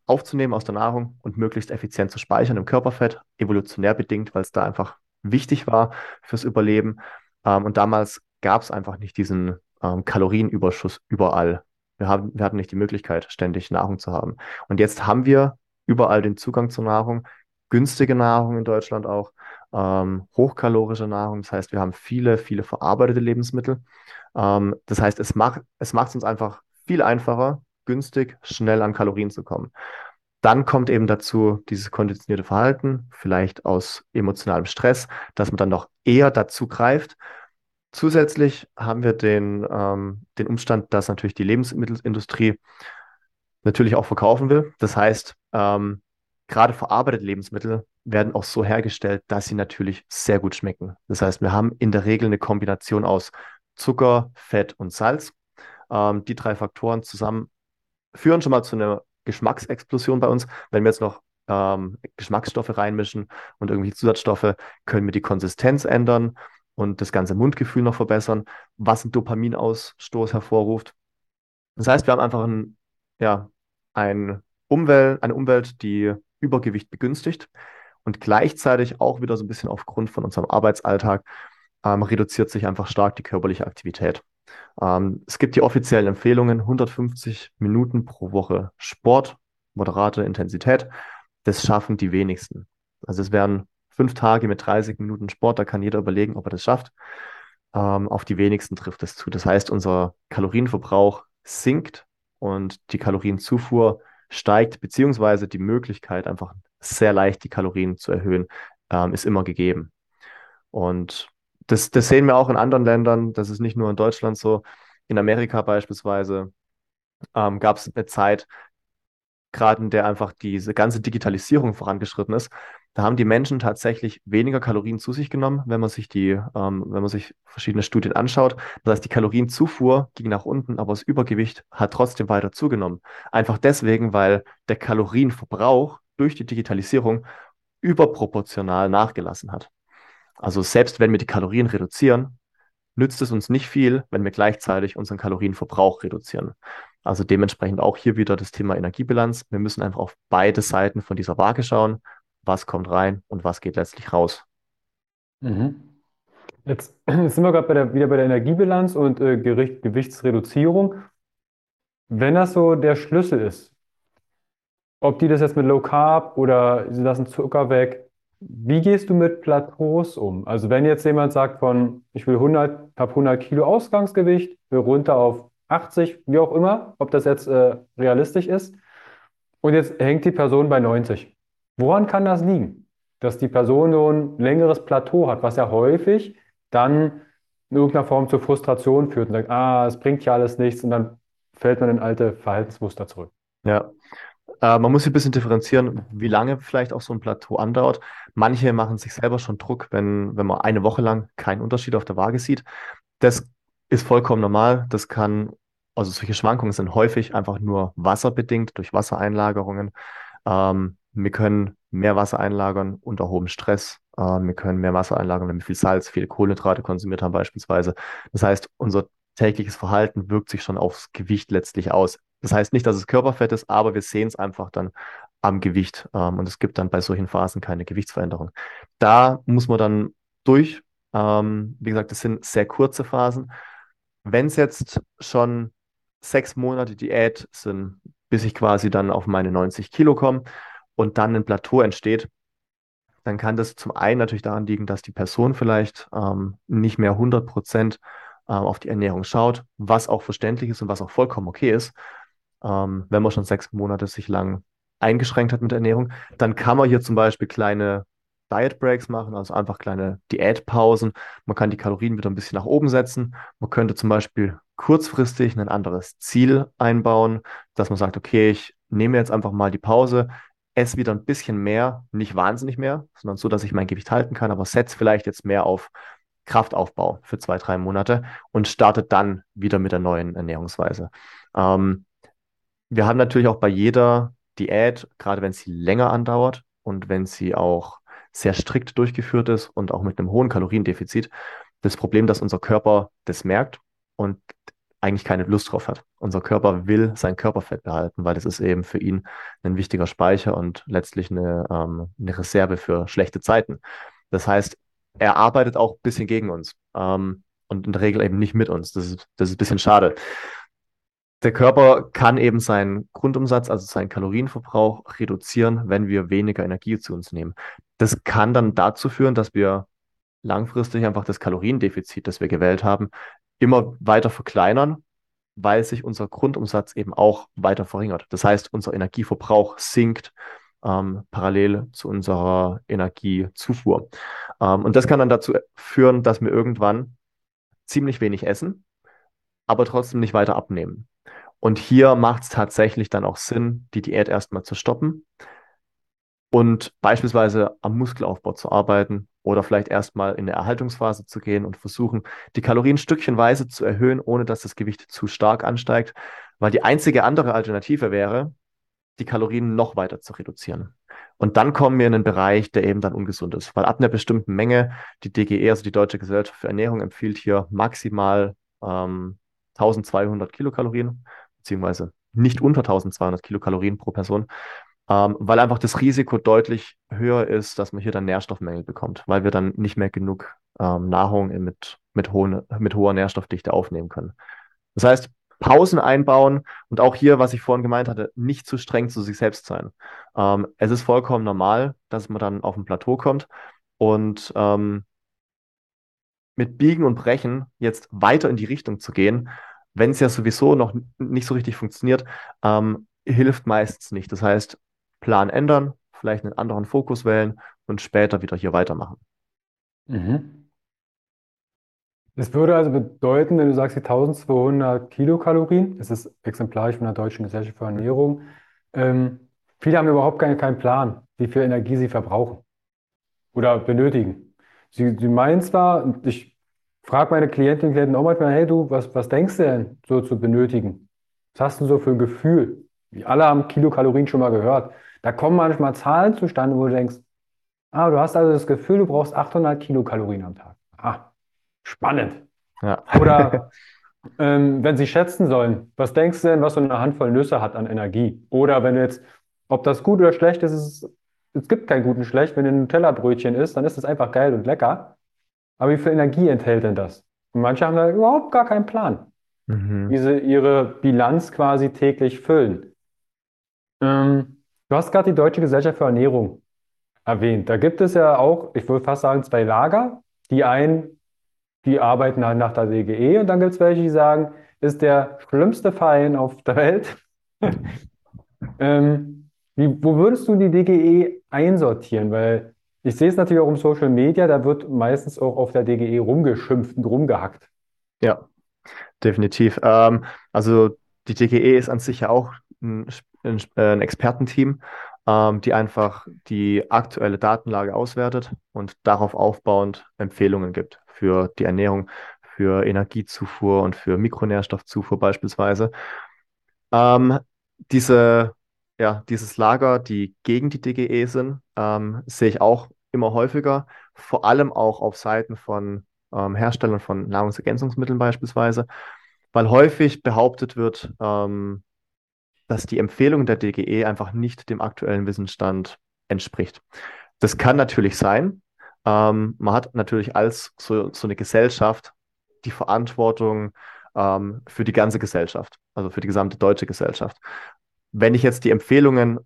aufzunehmen aus der Nahrung und möglichst effizient zu speichern im Körperfett, evolutionär bedingt, weil es da einfach wichtig war fürs Überleben. Ähm, und damals gab es einfach nicht diesen ähm, Kalorienüberschuss überall. Wir haben, wir hatten nicht die Möglichkeit, ständig Nahrung zu haben. Und jetzt haben wir überall den Zugang zur Nahrung, günstige Nahrung in Deutschland auch, ähm, hochkalorische Nahrung. Das heißt, wir haben viele, viele verarbeitete Lebensmittel. Ähm, das heißt, es macht, es macht uns einfach viel einfacher, günstig, schnell an Kalorien zu kommen. Dann kommt eben dazu dieses konditionierte Verhalten, vielleicht aus emotionalem Stress, dass man dann noch eher dazu greift. Zusätzlich haben wir den, ähm, den Umstand, dass natürlich die Lebensmittelindustrie natürlich auch verkaufen will. Das heißt, ähm, gerade verarbeitete Lebensmittel werden auch so hergestellt, dass sie natürlich sehr gut schmecken. Das heißt, wir haben in der Regel eine Kombination aus Zucker, Fett und Salz. Ähm, die drei Faktoren zusammen führen schon mal zu einer Geschmacksexplosion bei uns. Wenn wir jetzt noch ähm, Geschmacksstoffe reinmischen und irgendwie Zusatzstoffe, können wir die Konsistenz ändern und das ganze Mundgefühl noch verbessern, was einen Dopaminausstoß hervorruft. Das heißt, wir haben einfach ein, ja, ein Umwelt, eine Umwelt, die Übergewicht begünstigt und gleichzeitig auch wieder so ein bisschen aufgrund von unserem Arbeitsalltag ähm, reduziert sich einfach stark die körperliche Aktivität. Ähm, es gibt die offiziellen Empfehlungen, 150 Minuten pro Woche Sport, moderate Intensität. Das schaffen die wenigsten. Also es wären fünf Tage mit 30 Minuten Sport, da kann jeder überlegen, ob er das schafft. Ähm, auf die wenigsten trifft es zu. Das heißt, unser Kalorienverbrauch sinkt und die Kalorienzufuhr steigt, beziehungsweise die Möglichkeit, einfach sehr leicht die Kalorien zu erhöhen, ähm, ist immer gegeben. Und das, das sehen wir auch in anderen Ländern. Das ist nicht nur in Deutschland so. In Amerika beispielsweise ähm, gab es eine Zeit, gerade in der einfach diese ganze Digitalisierung vorangeschritten ist. Da haben die Menschen tatsächlich weniger Kalorien zu sich genommen, wenn man sich die, ähm, wenn man sich verschiedene Studien anschaut. Das heißt, die Kalorienzufuhr ging nach unten, aber das Übergewicht hat trotzdem weiter zugenommen. Einfach deswegen, weil der Kalorienverbrauch durch die Digitalisierung überproportional nachgelassen hat. Also selbst wenn wir die Kalorien reduzieren, nützt es uns nicht viel, wenn wir gleichzeitig unseren Kalorienverbrauch reduzieren. Also dementsprechend auch hier wieder das Thema Energiebilanz. Wir müssen einfach auf beide Seiten von dieser Waage schauen. Was kommt rein und was geht letztlich raus? Mhm. Jetzt, jetzt sind wir gerade wieder bei der Energiebilanz und äh, Gericht, Gewichtsreduzierung. Wenn das so der Schlüssel ist, ob die das jetzt mit Low Carb oder sie lassen Zucker weg, wie gehst du mit Plateaus um? Also wenn jetzt jemand sagt von, ich will 100, habe 100 Kilo Ausgangsgewicht, will runter auf 80, wie auch immer, ob das jetzt äh, realistisch ist. Und jetzt hängt die Person bei 90. Woran kann das liegen? Dass die Person so ein längeres Plateau hat, was ja häufig dann in irgendeiner Form zur Frustration führt und sagt, ah, es bringt ja alles nichts und dann fällt man in alte Verhaltensmuster zurück. Ja, äh, man muss sich ein bisschen differenzieren, wie lange vielleicht auch so ein Plateau andauert. Manche machen sich selber schon Druck, wenn, wenn man eine Woche lang keinen Unterschied auf der Waage sieht. Das ist vollkommen normal. Das kann, also solche Schwankungen sind häufig einfach nur wasserbedingt durch Wassereinlagerungen. Ähm, wir können mehr Wasser einlagern unter hohem Stress. Ähm, wir können mehr Wasser einlagern, wenn wir viel Salz, viele Kohlenhydrate konsumiert haben beispielsweise. Das heißt, unser tägliches Verhalten wirkt sich schon aufs Gewicht letztlich aus. Das heißt nicht, dass es Körperfett ist, aber wir sehen es einfach dann am Gewicht. Ähm, und es gibt dann bei solchen Phasen keine Gewichtsveränderung. Da muss man dann durch. Ähm, wie gesagt, das sind sehr kurze Phasen. Wenn es jetzt schon sechs Monate Diät sind, bis ich quasi dann auf meine 90 Kilo komme und dann ein Plateau entsteht, dann kann das zum einen natürlich daran liegen, dass die Person vielleicht ähm, nicht mehr 100 Prozent äh, auf die Ernährung schaut, was auch verständlich ist und was auch vollkommen okay ist. Ähm, wenn man schon sechs Monate sich lang eingeschränkt hat mit Ernährung, dann kann man hier zum Beispiel kleine Diet Breaks machen, also einfach kleine Diätpausen. Man kann die Kalorien wieder ein bisschen nach oben setzen. Man könnte zum Beispiel kurzfristig ein anderes Ziel einbauen, dass man sagt, okay, ich nehme jetzt einfach mal die Pause, esse wieder ein bisschen mehr, nicht wahnsinnig mehr, sondern so, dass ich mein Gewicht halten kann, aber setze vielleicht jetzt mehr auf Kraftaufbau für zwei, drei Monate und startet dann wieder mit der neuen Ernährungsweise. Ähm, wir haben natürlich auch bei jeder Diät, gerade wenn sie länger andauert und wenn sie auch sehr strikt durchgeführt ist und auch mit einem hohen Kaloriendefizit, das Problem, dass unser Körper das merkt und eigentlich keine Lust drauf hat. Unser Körper will sein Körperfett behalten, weil das ist eben für ihn ein wichtiger Speicher und letztlich eine, ähm, eine Reserve für schlechte Zeiten. Das heißt, er arbeitet auch ein bisschen gegen uns ähm, und in der Regel eben nicht mit uns. Das ist, das ist ein bisschen schade. Der Körper kann eben seinen Grundumsatz, also seinen Kalorienverbrauch reduzieren, wenn wir weniger Energie zu uns nehmen. Das kann dann dazu führen, dass wir langfristig einfach das Kaloriendefizit, das wir gewählt haben, immer weiter verkleinern, weil sich unser Grundumsatz eben auch weiter verringert. Das heißt, unser Energieverbrauch sinkt ähm, parallel zu unserer Energiezufuhr. Ähm, und das kann dann dazu führen, dass wir irgendwann ziemlich wenig essen, aber trotzdem nicht weiter abnehmen. Und hier macht es tatsächlich dann auch Sinn, die Diät erstmal zu stoppen und beispielsweise am Muskelaufbau zu arbeiten oder vielleicht erstmal in eine Erhaltungsphase zu gehen und versuchen, die Kalorien stückchenweise zu erhöhen, ohne dass das Gewicht zu stark ansteigt, weil die einzige andere Alternative wäre, die Kalorien noch weiter zu reduzieren. Und dann kommen wir in einen Bereich, der eben dann ungesund ist, weil ab einer bestimmten Menge, die DGE, also die Deutsche Gesellschaft für Ernährung, empfiehlt hier maximal ähm, 1200 Kilokalorien, beziehungsweise nicht unter 1200 Kilokalorien pro Person, ähm, weil einfach das Risiko deutlich höher ist, dass man hier dann Nährstoffmängel bekommt, weil wir dann nicht mehr genug ähm, Nahrung mit, mit, hohen, mit hoher Nährstoffdichte aufnehmen können. Das heißt, Pausen einbauen und auch hier, was ich vorhin gemeint hatte, nicht zu streng zu sich selbst sein. Ähm, es ist vollkommen normal, dass man dann auf ein Plateau kommt und ähm, mit Biegen und Brechen jetzt weiter in die Richtung zu gehen, wenn es ja sowieso noch nicht so richtig funktioniert, ähm, hilft meistens nicht. Das heißt, Plan ändern, vielleicht einen anderen Fokus wählen und später wieder hier weitermachen. Mhm. Das würde also bedeuten, wenn du sagst, die 1200 Kilokalorien, das ist exemplarisch von der Deutschen Gesellschaft für Ernährung, ähm, viele haben überhaupt keinen, keinen Plan, wie viel Energie sie verbrauchen oder benötigen. Sie, sie meinen zwar, ich frage meine Klientinnen und Klienten auch manchmal, hey du, was, was denkst du denn so zu benötigen? Was hast du so für ein Gefühl? Wir alle haben Kilokalorien schon mal gehört. Da kommen manchmal Zahlen zustande, wo du denkst, ah, du hast also das Gefühl, du brauchst 800 Kilokalorien am Tag. Ah, Spannend. Ja. Oder ähm, wenn Sie schätzen sollen, was denkst du denn, was so eine Handvoll Nüsse hat an Energie? Oder wenn du jetzt, ob das gut oder schlecht ist, ist es gibt keinen guten schlecht. Wenn du ein Nutella-Brötchen isst, dann ist es einfach geil und lecker. Aber wie viel Energie enthält denn das? Und manche haben da überhaupt gar keinen Plan, mhm. wie sie ihre Bilanz quasi täglich füllen. Ähm, du hast gerade die Deutsche Gesellschaft für Ernährung erwähnt. Da gibt es ja auch, ich würde fast sagen, zwei Lager. Die einen die arbeiten halt nach der DGE und dann gibt es welche, die sagen, ist der schlimmste Verein auf der Welt. ähm, wie, wo würdest du die DGE einsortieren? Weil ich sehe es natürlich auch im Social Media, da wird meistens auch auf der DGE rumgeschimpft und rumgehackt. Ja, definitiv. Ähm, also die DGE ist an sich ja auch ein, ein, ein Expertenteam, ähm, die einfach die aktuelle Datenlage auswertet und darauf aufbauend Empfehlungen gibt für die Ernährung, für Energiezufuhr und für Mikronährstoffzufuhr beispielsweise. Ähm, diese, ja, dieses Lager, die gegen die DGE sind, ähm, sehe ich auch immer häufiger, vor allem auch auf Seiten von ähm, Herstellern von Nahrungsergänzungsmitteln beispielsweise, weil häufig behauptet wird, ähm, dass die Empfehlung der DGE einfach nicht dem aktuellen Wissensstand entspricht. Das kann natürlich sein. Ähm, man hat natürlich als so, so eine Gesellschaft die Verantwortung ähm, für die ganze Gesellschaft, also für die gesamte deutsche Gesellschaft. Wenn ich jetzt die Empfehlungen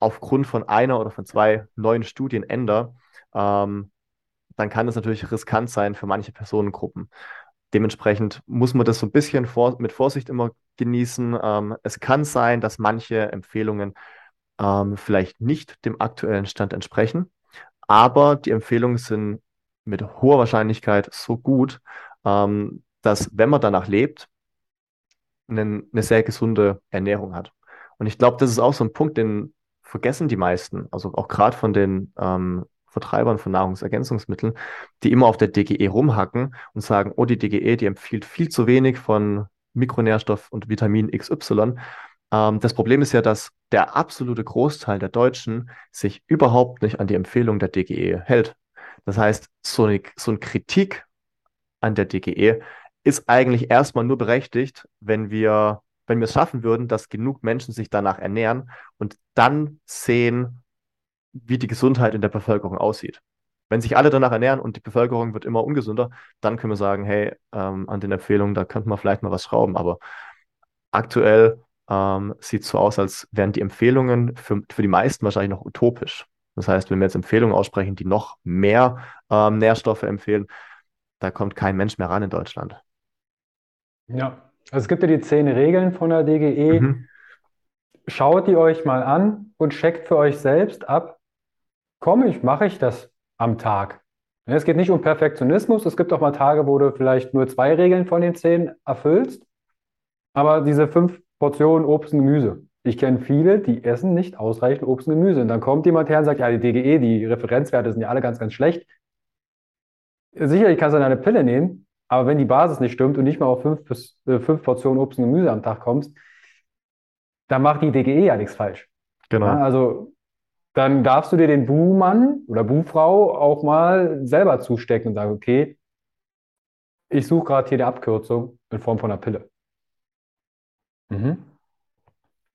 aufgrund von einer oder von zwei neuen Studien ändere, ähm, dann kann es natürlich riskant sein für manche Personengruppen. Dementsprechend muss man das so ein bisschen vor, mit Vorsicht immer genießen. Ähm, es kann sein, dass manche Empfehlungen ähm, vielleicht nicht dem aktuellen Stand entsprechen, aber die Empfehlungen sind mit hoher Wahrscheinlichkeit so gut, ähm, dass wenn man danach lebt, eine, eine sehr gesunde Ernährung hat. Und ich glaube, das ist auch so ein Punkt, den vergessen die meisten, also auch gerade von den ähm, Vertreibern von Nahrungsergänzungsmitteln, die immer auf der DGE rumhacken und sagen, oh, die DGE, die empfiehlt viel zu wenig von Mikronährstoff und Vitamin XY. Ähm, das Problem ist ja, dass der absolute Großteil der Deutschen sich überhaupt nicht an die Empfehlung der DGE hält. Das heißt, so eine, so eine Kritik an der DGE ist eigentlich erstmal nur berechtigt, wenn wir, wenn wir es schaffen würden, dass genug Menschen sich danach ernähren und dann sehen, wie die Gesundheit in der Bevölkerung aussieht. Wenn sich alle danach ernähren und die Bevölkerung wird immer ungesünder, dann können wir sagen, hey, ähm, an den Empfehlungen, da könnte man vielleicht mal was schrauben. Aber aktuell ähm, sieht es so aus, als wären die Empfehlungen für, für die meisten wahrscheinlich noch utopisch. Das heißt, wenn wir jetzt Empfehlungen aussprechen, die noch mehr ähm, Nährstoffe empfehlen, da kommt kein Mensch mehr ran in Deutschland. Ja, also es gibt ja die zehn Regeln von der DGE. Mhm. Schaut die euch mal an und checkt für euch selbst ab, komme ich, mache ich das am Tag? Es geht nicht um Perfektionismus. Es gibt auch mal Tage, wo du vielleicht nur zwei Regeln von den zehn erfüllst. Aber diese fünf Portionen Obst und Gemüse. Ich kenne viele, die essen nicht ausreichend Obst und Gemüse. Und dann kommt jemand her und sagt, ja, die DGE, die Referenzwerte sind ja alle ganz, ganz schlecht. Sicherlich kannst du eine Pille nehmen, aber wenn die Basis nicht stimmt und nicht mal auf fünf, bis, äh, fünf Portionen Obst und Gemüse am Tag kommst, dann macht die DGE ja nichts falsch. Genau. Ja, also dann darfst du dir den Buhmann oder Buhfrau auch mal selber zustecken und sagen, okay, ich suche gerade hier die Abkürzung in Form von einer Pille. Mhm.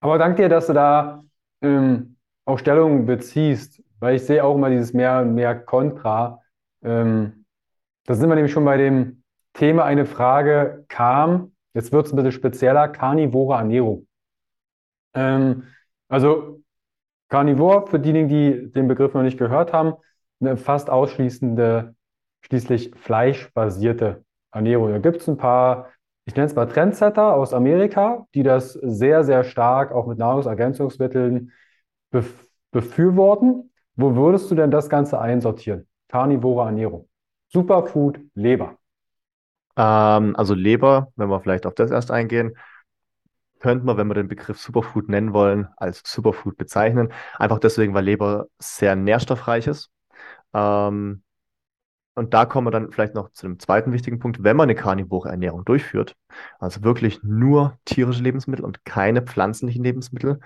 Aber dank dir, dass du da ähm, auch Stellung beziehst, weil ich sehe auch immer dieses mehr und mehr Kontra. Ähm, da sind wir nämlich schon bei dem Thema, eine Frage kam, jetzt wird es ein bisschen spezieller, karnivore Ernährung. Ähm, also Carnivore, für diejenigen, die den Begriff noch nicht gehört haben, eine fast ausschließende, schließlich fleischbasierte Ernährung. Da gibt es ein paar, ich nenne es mal Trendsetter aus Amerika, die das sehr, sehr stark auch mit Nahrungsergänzungsmitteln bef befürworten. Wo würdest du denn das Ganze einsortieren? Carnivore Ernährung. Superfood, Leber. Ähm, also Leber, wenn wir vielleicht auf das erst eingehen, könnte man, wenn wir den Begriff Superfood nennen wollen, als Superfood bezeichnen. Einfach deswegen, weil Leber sehr nährstoffreich ist. Ähm, und da kommen wir dann vielleicht noch zu einem zweiten wichtigen Punkt. Wenn man eine karnivore Ernährung durchführt, also wirklich nur tierische Lebensmittel und keine pflanzlichen Lebensmittel,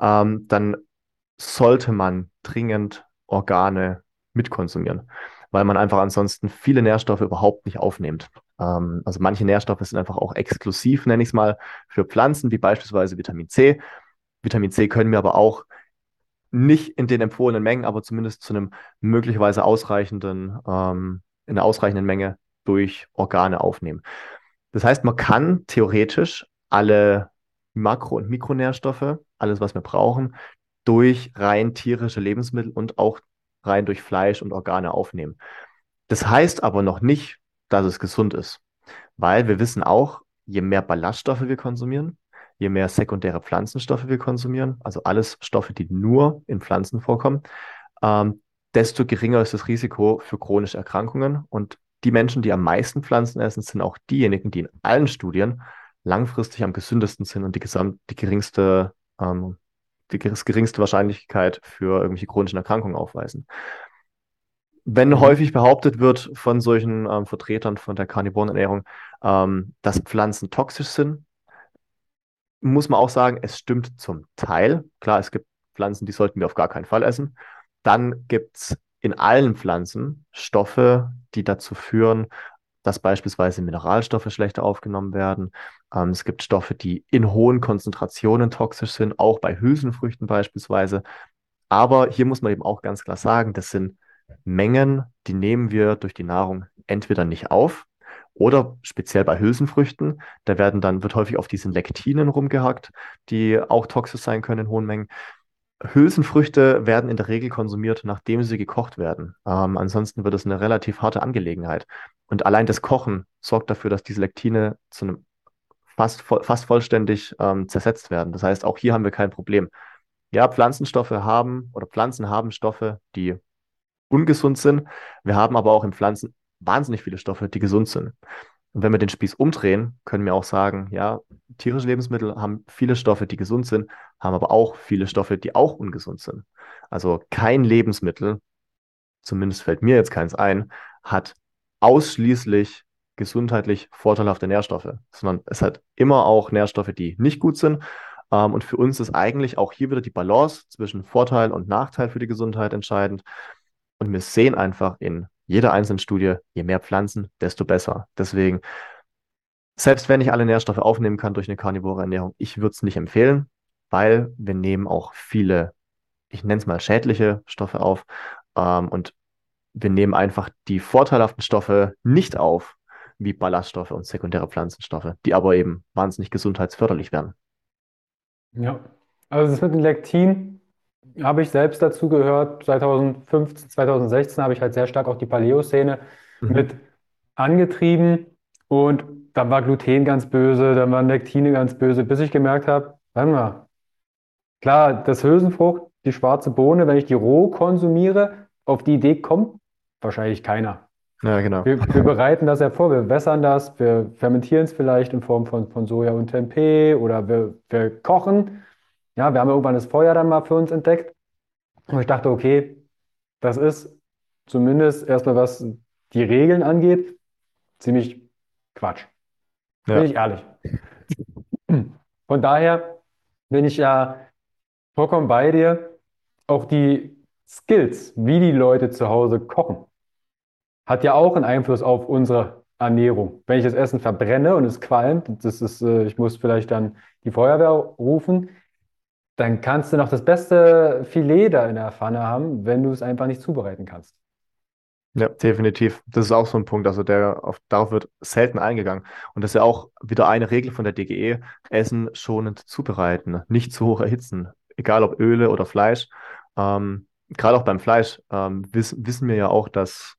ähm, dann sollte man dringend Organe mitkonsumieren, weil man einfach ansonsten viele Nährstoffe überhaupt nicht aufnimmt. Ähm, also manche Nährstoffe sind einfach auch exklusiv, nenne ich es mal, für Pflanzen, wie beispielsweise Vitamin C. Vitamin C können wir aber auch nicht in den empfohlenen Mengen, aber zumindest zu einem möglicherweise ausreichenden, ähm, in einer ausreichenden Menge durch Organe aufnehmen. Das heißt, man kann theoretisch alle Makro- und Mikronährstoffe, alles, was wir brauchen, durch rein tierische Lebensmittel und auch rein durch Fleisch und Organe aufnehmen. Das heißt aber noch nicht, dass es gesund ist. Weil wir wissen auch, je mehr Ballaststoffe wir konsumieren, je mehr sekundäre Pflanzenstoffe wir konsumieren, also alles Stoffe, die nur in Pflanzen vorkommen, ähm, desto geringer ist das Risiko für chronische Erkrankungen. Und die Menschen, die am meisten Pflanzen essen, sind auch diejenigen, die in allen Studien langfristig am gesündesten sind und die, gesamt, die geringste, ähm, die geringste Wahrscheinlichkeit für irgendwelche chronischen Erkrankungen aufweisen. Wenn mhm. häufig behauptet wird von solchen ähm, Vertretern von der Karnivorenernährung, ähm, dass Pflanzen toxisch sind, muss man auch sagen, es stimmt zum Teil. Klar, es gibt Pflanzen, die sollten wir auf gar keinen Fall essen. Dann gibt es in allen Pflanzen Stoffe, die dazu führen, dass beispielsweise Mineralstoffe schlechter aufgenommen werden. Ähm, es gibt Stoffe, die in hohen Konzentrationen toxisch sind, auch bei Hülsenfrüchten beispielsweise. Aber hier muss man eben auch ganz klar sagen, das sind Mengen, die nehmen wir durch die Nahrung entweder nicht auf oder speziell bei Hülsenfrüchten, da werden dann, wird häufig auf diesen Lektinen rumgehackt, die auch toxisch sein können in hohen Mengen. Hülsenfrüchte werden in der Regel konsumiert, nachdem sie gekocht werden. Ähm, ansonsten wird es eine relativ harte Angelegenheit. Und allein das Kochen sorgt dafür, dass diese Lektine zu einem fast, fast vollständig ähm, zersetzt werden. Das heißt, auch hier haben wir kein Problem. Ja, Pflanzenstoffe haben oder Pflanzen haben Stoffe, die ungesund sind. Wir haben aber auch in Pflanzen wahnsinnig viele Stoffe, die gesund sind. Und wenn wir den Spieß umdrehen, können wir auch sagen, ja, tierische Lebensmittel haben viele Stoffe, die gesund sind, haben aber auch viele Stoffe, die auch ungesund sind. Also kein Lebensmittel, zumindest fällt mir jetzt keins ein, hat ausschließlich gesundheitlich vorteilhafte Nährstoffe, sondern es hat immer auch Nährstoffe, die nicht gut sind. Ähm, und für uns ist eigentlich auch hier wieder die Balance zwischen Vorteil und Nachteil für die Gesundheit entscheidend. Und wir sehen einfach in jeder einzelnen Studie, je mehr Pflanzen, desto besser. Deswegen, selbst wenn ich alle Nährstoffe aufnehmen kann durch eine karnivore Ernährung, ich würde es nicht empfehlen, weil wir nehmen auch viele, ich nenne es mal schädliche Stoffe auf ähm, und wir nehmen einfach die vorteilhaften Stoffe nicht auf, wie Ballaststoffe und sekundäre Pflanzenstoffe, die aber eben wahnsinnig gesundheitsförderlich wären. Ja, also das mit dem Lektin habe ich selbst dazu gehört. 2015, 2016 habe ich halt sehr stark auch die Paleo-Szene mhm. mit angetrieben und dann war Gluten ganz böse, dann waren Lektine ganz böse, bis ich gemerkt habe, warte mal, klar, das Hülsenfrucht, die schwarze Bohne, wenn ich die roh konsumiere, auf die Idee kommt wahrscheinlich keiner. Ja, genau. Wir, wir bereiten das ja vor, wir wässern das, wir fermentieren es vielleicht in Form von, von Soja und Tempeh oder wir, wir kochen ja, wir haben irgendwann das Feuer dann mal für uns entdeckt. Und ich dachte, okay, das ist zumindest erstmal, was die Regeln angeht, ziemlich Quatsch. Ja. Bin ich ehrlich. Von daher bin ich ja vollkommen bei dir. Auch die Skills, wie die Leute zu Hause kochen, hat ja auch einen Einfluss auf unsere Ernährung. Wenn ich das Essen verbrenne und es qualmt, das ist, äh, ich muss vielleicht dann die Feuerwehr rufen, dann kannst du noch das beste Filet da in der Pfanne haben, wenn du es einfach nicht zubereiten kannst. Ja, definitiv. Das ist auch so ein Punkt. Also der, auf, darauf wird selten eingegangen. Und das ist ja auch wieder eine Regel von der DGE, Essen schonend zubereiten, nicht zu hoch erhitzen, egal ob Öle oder Fleisch. Ähm, gerade auch beim Fleisch ähm, wissen, wissen wir ja auch, dass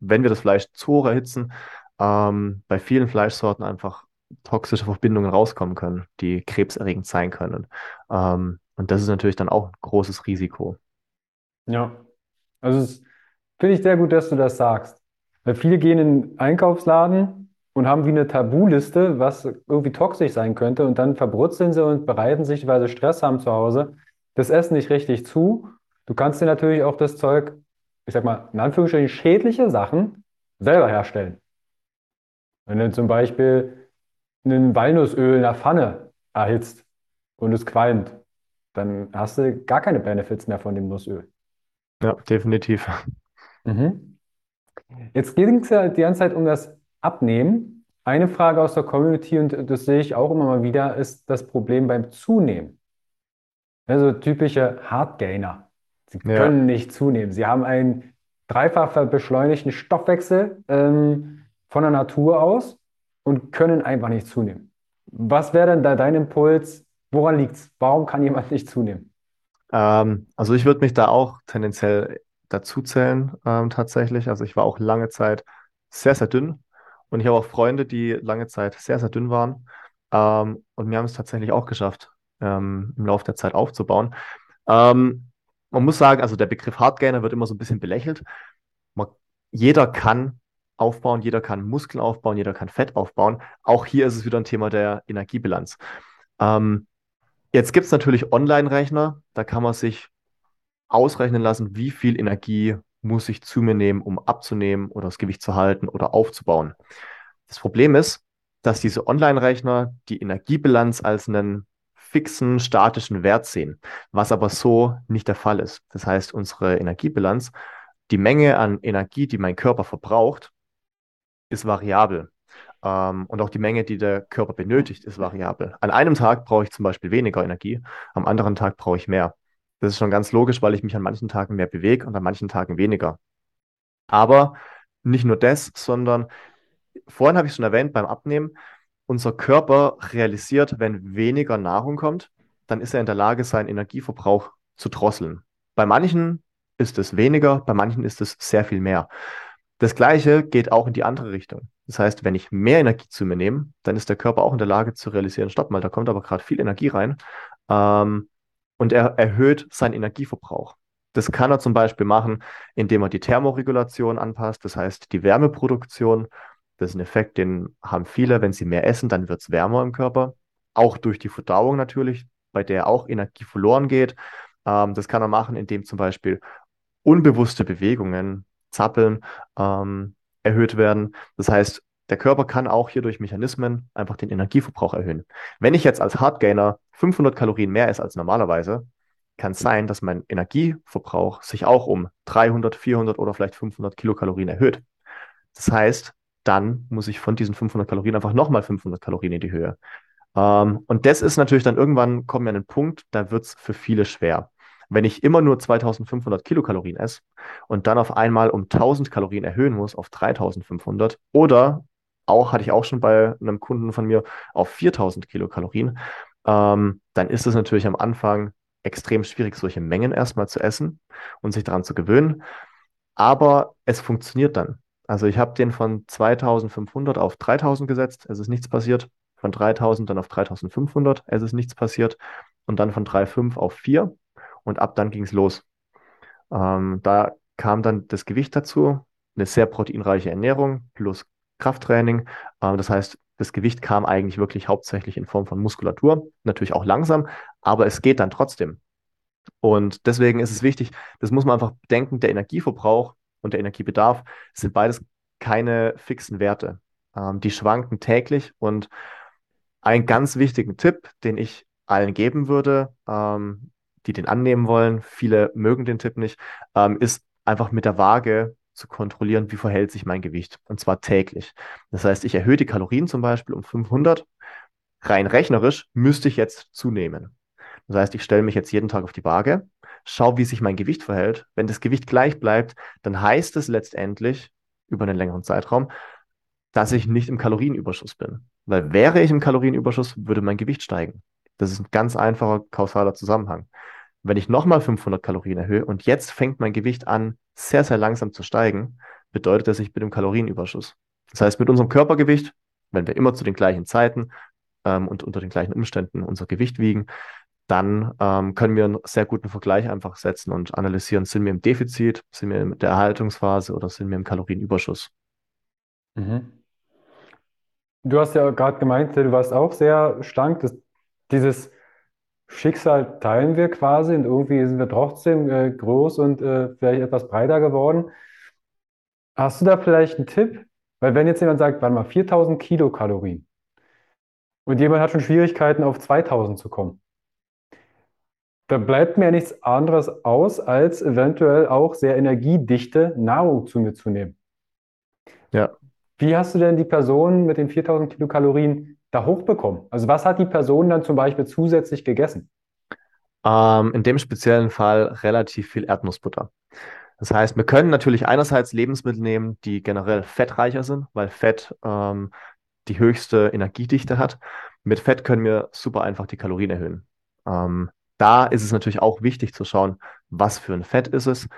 wenn wir das Fleisch zu hoch erhitzen, ähm, bei vielen Fleischsorten einfach toxische Verbindungen rauskommen können, die krebserregend sein können. Ähm, und das ist natürlich dann auch ein großes Risiko. Ja, also finde ich sehr gut, dass du das sagst. Weil viele gehen in den Einkaufsladen und haben wie eine Tabuliste, was irgendwie toxisch sein könnte, und dann verbrutzeln sie und bereiten sich, weil sie Stress haben zu Hause, das Essen nicht richtig zu. Du kannst dir natürlich auch das Zeug, ich sag mal, in Anführungsstrichen schädliche Sachen selber herstellen. Wenn du zum Beispiel ein Walnussöl in der Pfanne erhitzt und es qualmt, dann hast du gar keine Benefits mehr von dem Nussöl. Ja, definitiv. Mhm. Jetzt ging es ja die ganze Zeit um das Abnehmen. Eine Frage aus der Community, und das sehe ich auch immer mal wieder, ist das Problem beim Zunehmen. Also typische Hardgainer. Sie ja. können nicht zunehmen. Sie haben einen dreifach beschleunigten Stoffwechsel ähm, von der Natur aus und können einfach nicht zunehmen. Was wäre denn da dein Impuls? Woran liegt es? Warum kann jemand nicht zunehmen? Ähm, also ich würde mich da auch tendenziell dazu zählen, ähm, tatsächlich. Also ich war auch lange Zeit sehr, sehr dünn Und ich habe auch Freunde, die lange Zeit sehr, sehr dünn waren. Ähm, und wir haben es tatsächlich auch geschafft, ähm, im Laufe der Zeit aufzubauen. Ähm, man muss sagen, also der Begriff Hardgainer wird immer so ein bisschen belächelt. Man, jeder kann aufbauen, jeder kann Muskeln aufbauen, jeder kann Fett aufbauen. Auch hier ist es wieder ein Thema der Energiebilanz. Ähm, jetzt gibt es natürlich Online-Rechner, da kann man sich ausrechnen lassen, wie viel Energie muss ich zu mir nehmen, um abzunehmen oder das Gewicht zu halten oder aufzubauen. Das Problem ist, dass diese Online-Rechner die Energiebilanz als einen fixen, statischen Wert sehen, was aber so nicht der Fall ist. Das heißt, unsere Energiebilanz, die Menge an Energie, die mein Körper verbraucht, ist variabel. Ähm, und auch die Menge, die der Körper benötigt, ist variabel. An einem Tag brauche ich zum Beispiel weniger Energie, am anderen Tag brauche ich mehr. Das ist schon ganz logisch, weil ich mich an manchen Tagen mehr bewege und an manchen Tagen weniger. Aber nicht nur das, sondern vorhin habe ich schon erwähnt, beim Abnehmen, unser Körper realisiert, wenn weniger Nahrung kommt, dann ist er in der Lage, seinen Energieverbrauch zu drosseln. Bei manchen ist es weniger, bei manchen ist es sehr viel mehr. Das Gleiche geht auch in die andere Richtung. Das heißt, wenn ich mehr Energie zu mir nehme, dann ist der Körper auch in der Lage zu realisieren, stopp mal, da kommt aber gerade viel Energie rein. Ähm, und er erhöht seinen Energieverbrauch. Das kann er zum Beispiel machen, indem er die Thermoregulation anpasst, das heißt die Wärmeproduktion. Das ist ein Effekt, den haben viele, wenn sie mehr essen, dann wird es wärmer im Körper. Auch durch die Verdauung natürlich, bei der auch Energie verloren geht. Ähm, das kann er machen, indem zum Beispiel unbewusste Bewegungen, Zappeln, ähm, erhöht werden. Das heißt, der Körper kann auch hier durch Mechanismen einfach den Energieverbrauch erhöhen. Wenn ich jetzt als Hardgainer 500 Kalorien mehr esse als normalerweise, kann es sein, dass mein Energieverbrauch sich auch um 300, 400 oder vielleicht 500 Kilokalorien erhöht. Das heißt, dann muss ich von diesen 500 Kalorien einfach nochmal 500 Kalorien in die Höhe. Ähm, und das ist natürlich dann irgendwann, kommen wir an den Punkt, da wird es für viele schwer. Wenn ich immer nur 2500 Kilokalorien esse und dann auf einmal um 1000 Kalorien erhöhen muss auf 3500 oder auch, hatte ich auch schon bei einem Kunden von mir, auf 4000 Kilokalorien, ähm, dann ist es natürlich am Anfang extrem schwierig, solche Mengen erstmal zu essen und sich daran zu gewöhnen. Aber es funktioniert dann. Also ich habe den von 2500 auf 3000 gesetzt, es ist nichts passiert. Von 3000 dann auf 3500, es ist nichts passiert. Und dann von 3,5 auf 4 und ab dann ging es los. Ähm, da kam dann das Gewicht dazu, eine sehr proteinreiche Ernährung plus Krafttraining. Ähm, das heißt, das Gewicht kam eigentlich wirklich hauptsächlich in Form von Muskulatur, natürlich auch langsam, aber es geht dann trotzdem. Und deswegen ist es wichtig, das muss man einfach bedenken, der Energieverbrauch und der Energiebedarf sind beides keine fixen Werte. Ähm, die schwanken täglich und einen ganz wichtigen Tipp, den ich allen geben würde, ähm, die den annehmen wollen, viele mögen den Tipp nicht, ähm, ist einfach mit der Waage zu kontrollieren, wie verhält sich mein Gewicht. Und zwar täglich. Das heißt, ich erhöhe die Kalorien zum Beispiel um 500. Rein rechnerisch müsste ich jetzt zunehmen. Das heißt, ich stelle mich jetzt jeden Tag auf die Waage, schaue, wie sich mein Gewicht verhält. Wenn das Gewicht gleich bleibt, dann heißt es letztendlich über einen längeren Zeitraum, dass ich nicht im Kalorienüberschuss bin. Weil wäre ich im Kalorienüberschuss, würde mein Gewicht steigen. Das ist ein ganz einfacher kausaler Zusammenhang. Wenn ich nochmal 500 Kalorien erhöhe und jetzt fängt mein Gewicht an, sehr, sehr langsam zu steigen, bedeutet das, ich bin im Kalorienüberschuss. Das heißt, mit unserem Körpergewicht, wenn wir immer zu den gleichen Zeiten ähm, und unter den gleichen Umständen unser Gewicht wiegen, dann ähm, können wir einen sehr guten Vergleich einfach setzen und analysieren, sind wir im Defizit, sind wir in der Erhaltungsphase oder sind wir im Kalorienüberschuss. Mhm. Du hast ja gerade gemeint, du warst auch sehr stark, dass dieses Schicksal teilen wir quasi und irgendwie sind wir trotzdem äh, groß und äh, vielleicht etwas breiter geworden. Hast du da vielleicht einen Tipp? Weil wenn jetzt jemand sagt, warte mal, 4000 Kilokalorien und jemand hat schon Schwierigkeiten auf 2000 zu kommen, da bleibt mir nichts anderes aus, als eventuell auch sehr energiedichte Nahrung zu mir zu nehmen. Ja. Wie hast du denn die Person mit den 4000 Kilokalorien da hochbekommen? Also was hat die Person dann zum Beispiel zusätzlich gegessen? Ähm, in dem speziellen Fall relativ viel Erdnussbutter. Das heißt, wir können natürlich einerseits Lebensmittel nehmen, die generell fettreicher sind, weil Fett ähm, die höchste Energiedichte hat. Mit Fett können wir super einfach die Kalorien erhöhen. Ähm, da ist es natürlich auch wichtig zu schauen, was für ein Fett ist es.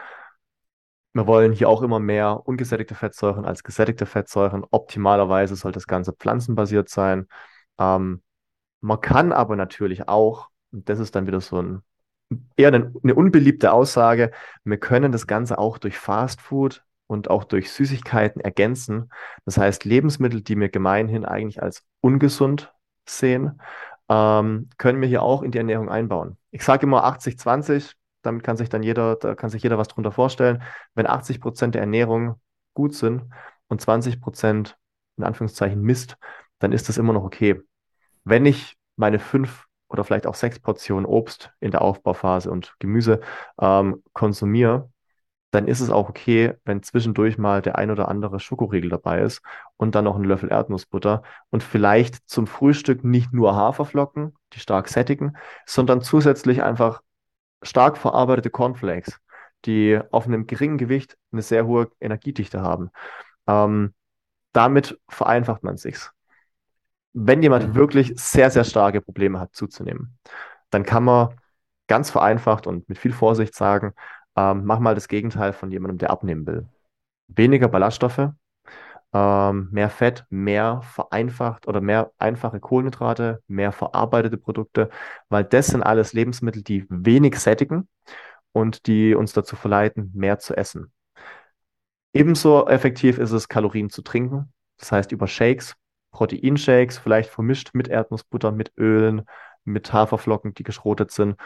Wir wollen hier auch immer mehr ungesättigte Fettsäuren als gesättigte Fettsäuren. Optimalerweise sollte das Ganze pflanzenbasiert sein. Ähm, man kann aber natürlich auch, und das ist dann wieder so ein, eher eine, eine unbeliebte Aussage, wir können das Ganze auch durch Fastfood und auch durch Süßigkeiten ergänzen. Das heißt, Lebensmittel, die wir gemeinhin eigentlich als ungesund sehen, ähm, können wir hier auch in die Ernährung einbauen. Ich sage immer 80-20, damit kann sich dann jeder, da kann sich jeder was drunter vorstellen. Wenn 80 Prozent der Ernährung gut sind und 20 Prozent in Anführungszeichen Mist, dann ist das immer noch okay. Wenn ich meine fünf oder vielleicht auch sechs Portionen Obst in der Aufbauphase und Gemüse ähm, konsumiere, dann ist es auch okay, wenn zwischendurch mal der ein oder andere Schokoriegel dabei ist und dann noch ein Löffel Erdnussbutter und vielleicht zum Frühstück nicht nur Haferflocken, die stark sättigen, sondern zusätzlich einfach stark verarbeitete Cornflakes, die auf einem geringen Gewicht eine sehr hohe Energiedichte haben. Ähm, damit vereinfacht man sich's. Wenn jemand mhm. wirklich sehr, sehr starke Probleme hat zuzunehmen, dann kann man ganz vereinfacht und mit viel Vorsicht sagen, ähm, mach mal das Gegenteil von jemandem, der abnehmen will. Weniger Ballaststoffe, ähm, mehr Fett, mehr vereinfacht oder mehr einfache Kohlenhydrate, mehr verarbeitete Produkte, weil das sind alles Lebensmittel, die wenig sättigen und die uns dazu verleiten, mehr zu essen. Ebenso effektiv ist es, Kalorien zu trinken, das heißt über Shakes, Proteinshakes, vielleicht vermischt mit Erdnussbutter, mit Ölen, mit Haferflocken, die geschrotet sind.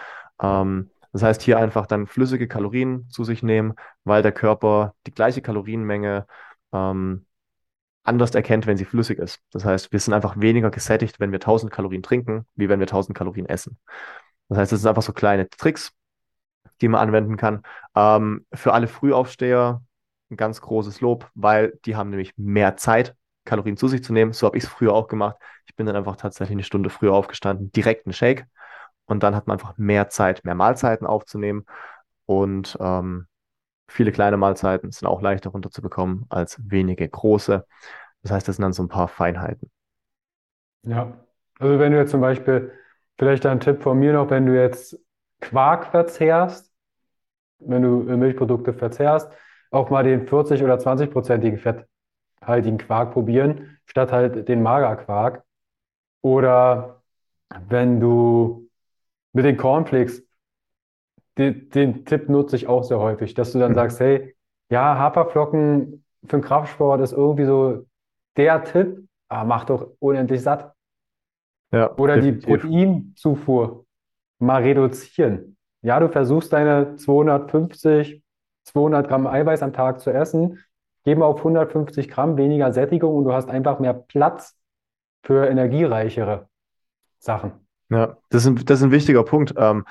Ähm, das heißt, hier einfach dann flüssige Kalorien zu sich nehmen, weil der Körper die gleiche Kalorienmenge ähm, anders erkennt, wenn sie flüssig ist. Das heißt, wir sind einfach weniger gesättigt, wenn wir 1000 Kalorien trinken, wie wenn wir 1000 Kalorien essen. Das heißt, das sind einfach so kleine Tricks, die man anwenden kann. Ähm, für alle Frühaufsteher ein ganz großes Lob, weil die haben nämlich mehr Zeit, Kalorien zu sich zu nehmen. So habe ich es früher auch gemacht. Ich bin dann einfach tatsächlich eine Stunde früher aufgestanden, direkt einen Shake. Und dann hat man einfach mehr Zeit, mehr Mahlzeiten aufzunehmen. Und ähm, viele kleine Mahlzeiten sind auch leichter runterzubekommen als wenige große. Das heißt, das sind dann so ein paar Feinheiten. Ja, also wenn du jetzt zum Beispiel, vielleicht ein Tipp von mir noch, wenn du jetzt Quark verzehrst, wenn du Milchprodukte verzehrst, auch mal den 40 oder 20-prozentigen fetthaltigen Quark probieren, statt halt den Magerquark. Oder wenn du mit den Cornflakes, den, den Tipp nutze ich auch sehr häufig, dass du dann mhm. sagst, hey, ja, Haferflocken für den Kraftsport ist irgendwie so der Tipp, aber macht doch unendlich satt. Ja, Oder die Proteinzufuhr mal reduzieren. Ja, du versuchst deine 250, 200 Gramm Eiweiß am Tag zu essen, geben auf 150 Gramm weniger Sättigung und du hast einfach mehr Platz für energiereichere Sachen. Ja, das ist ein, das ist ein wichtiger Punkt. Ähm,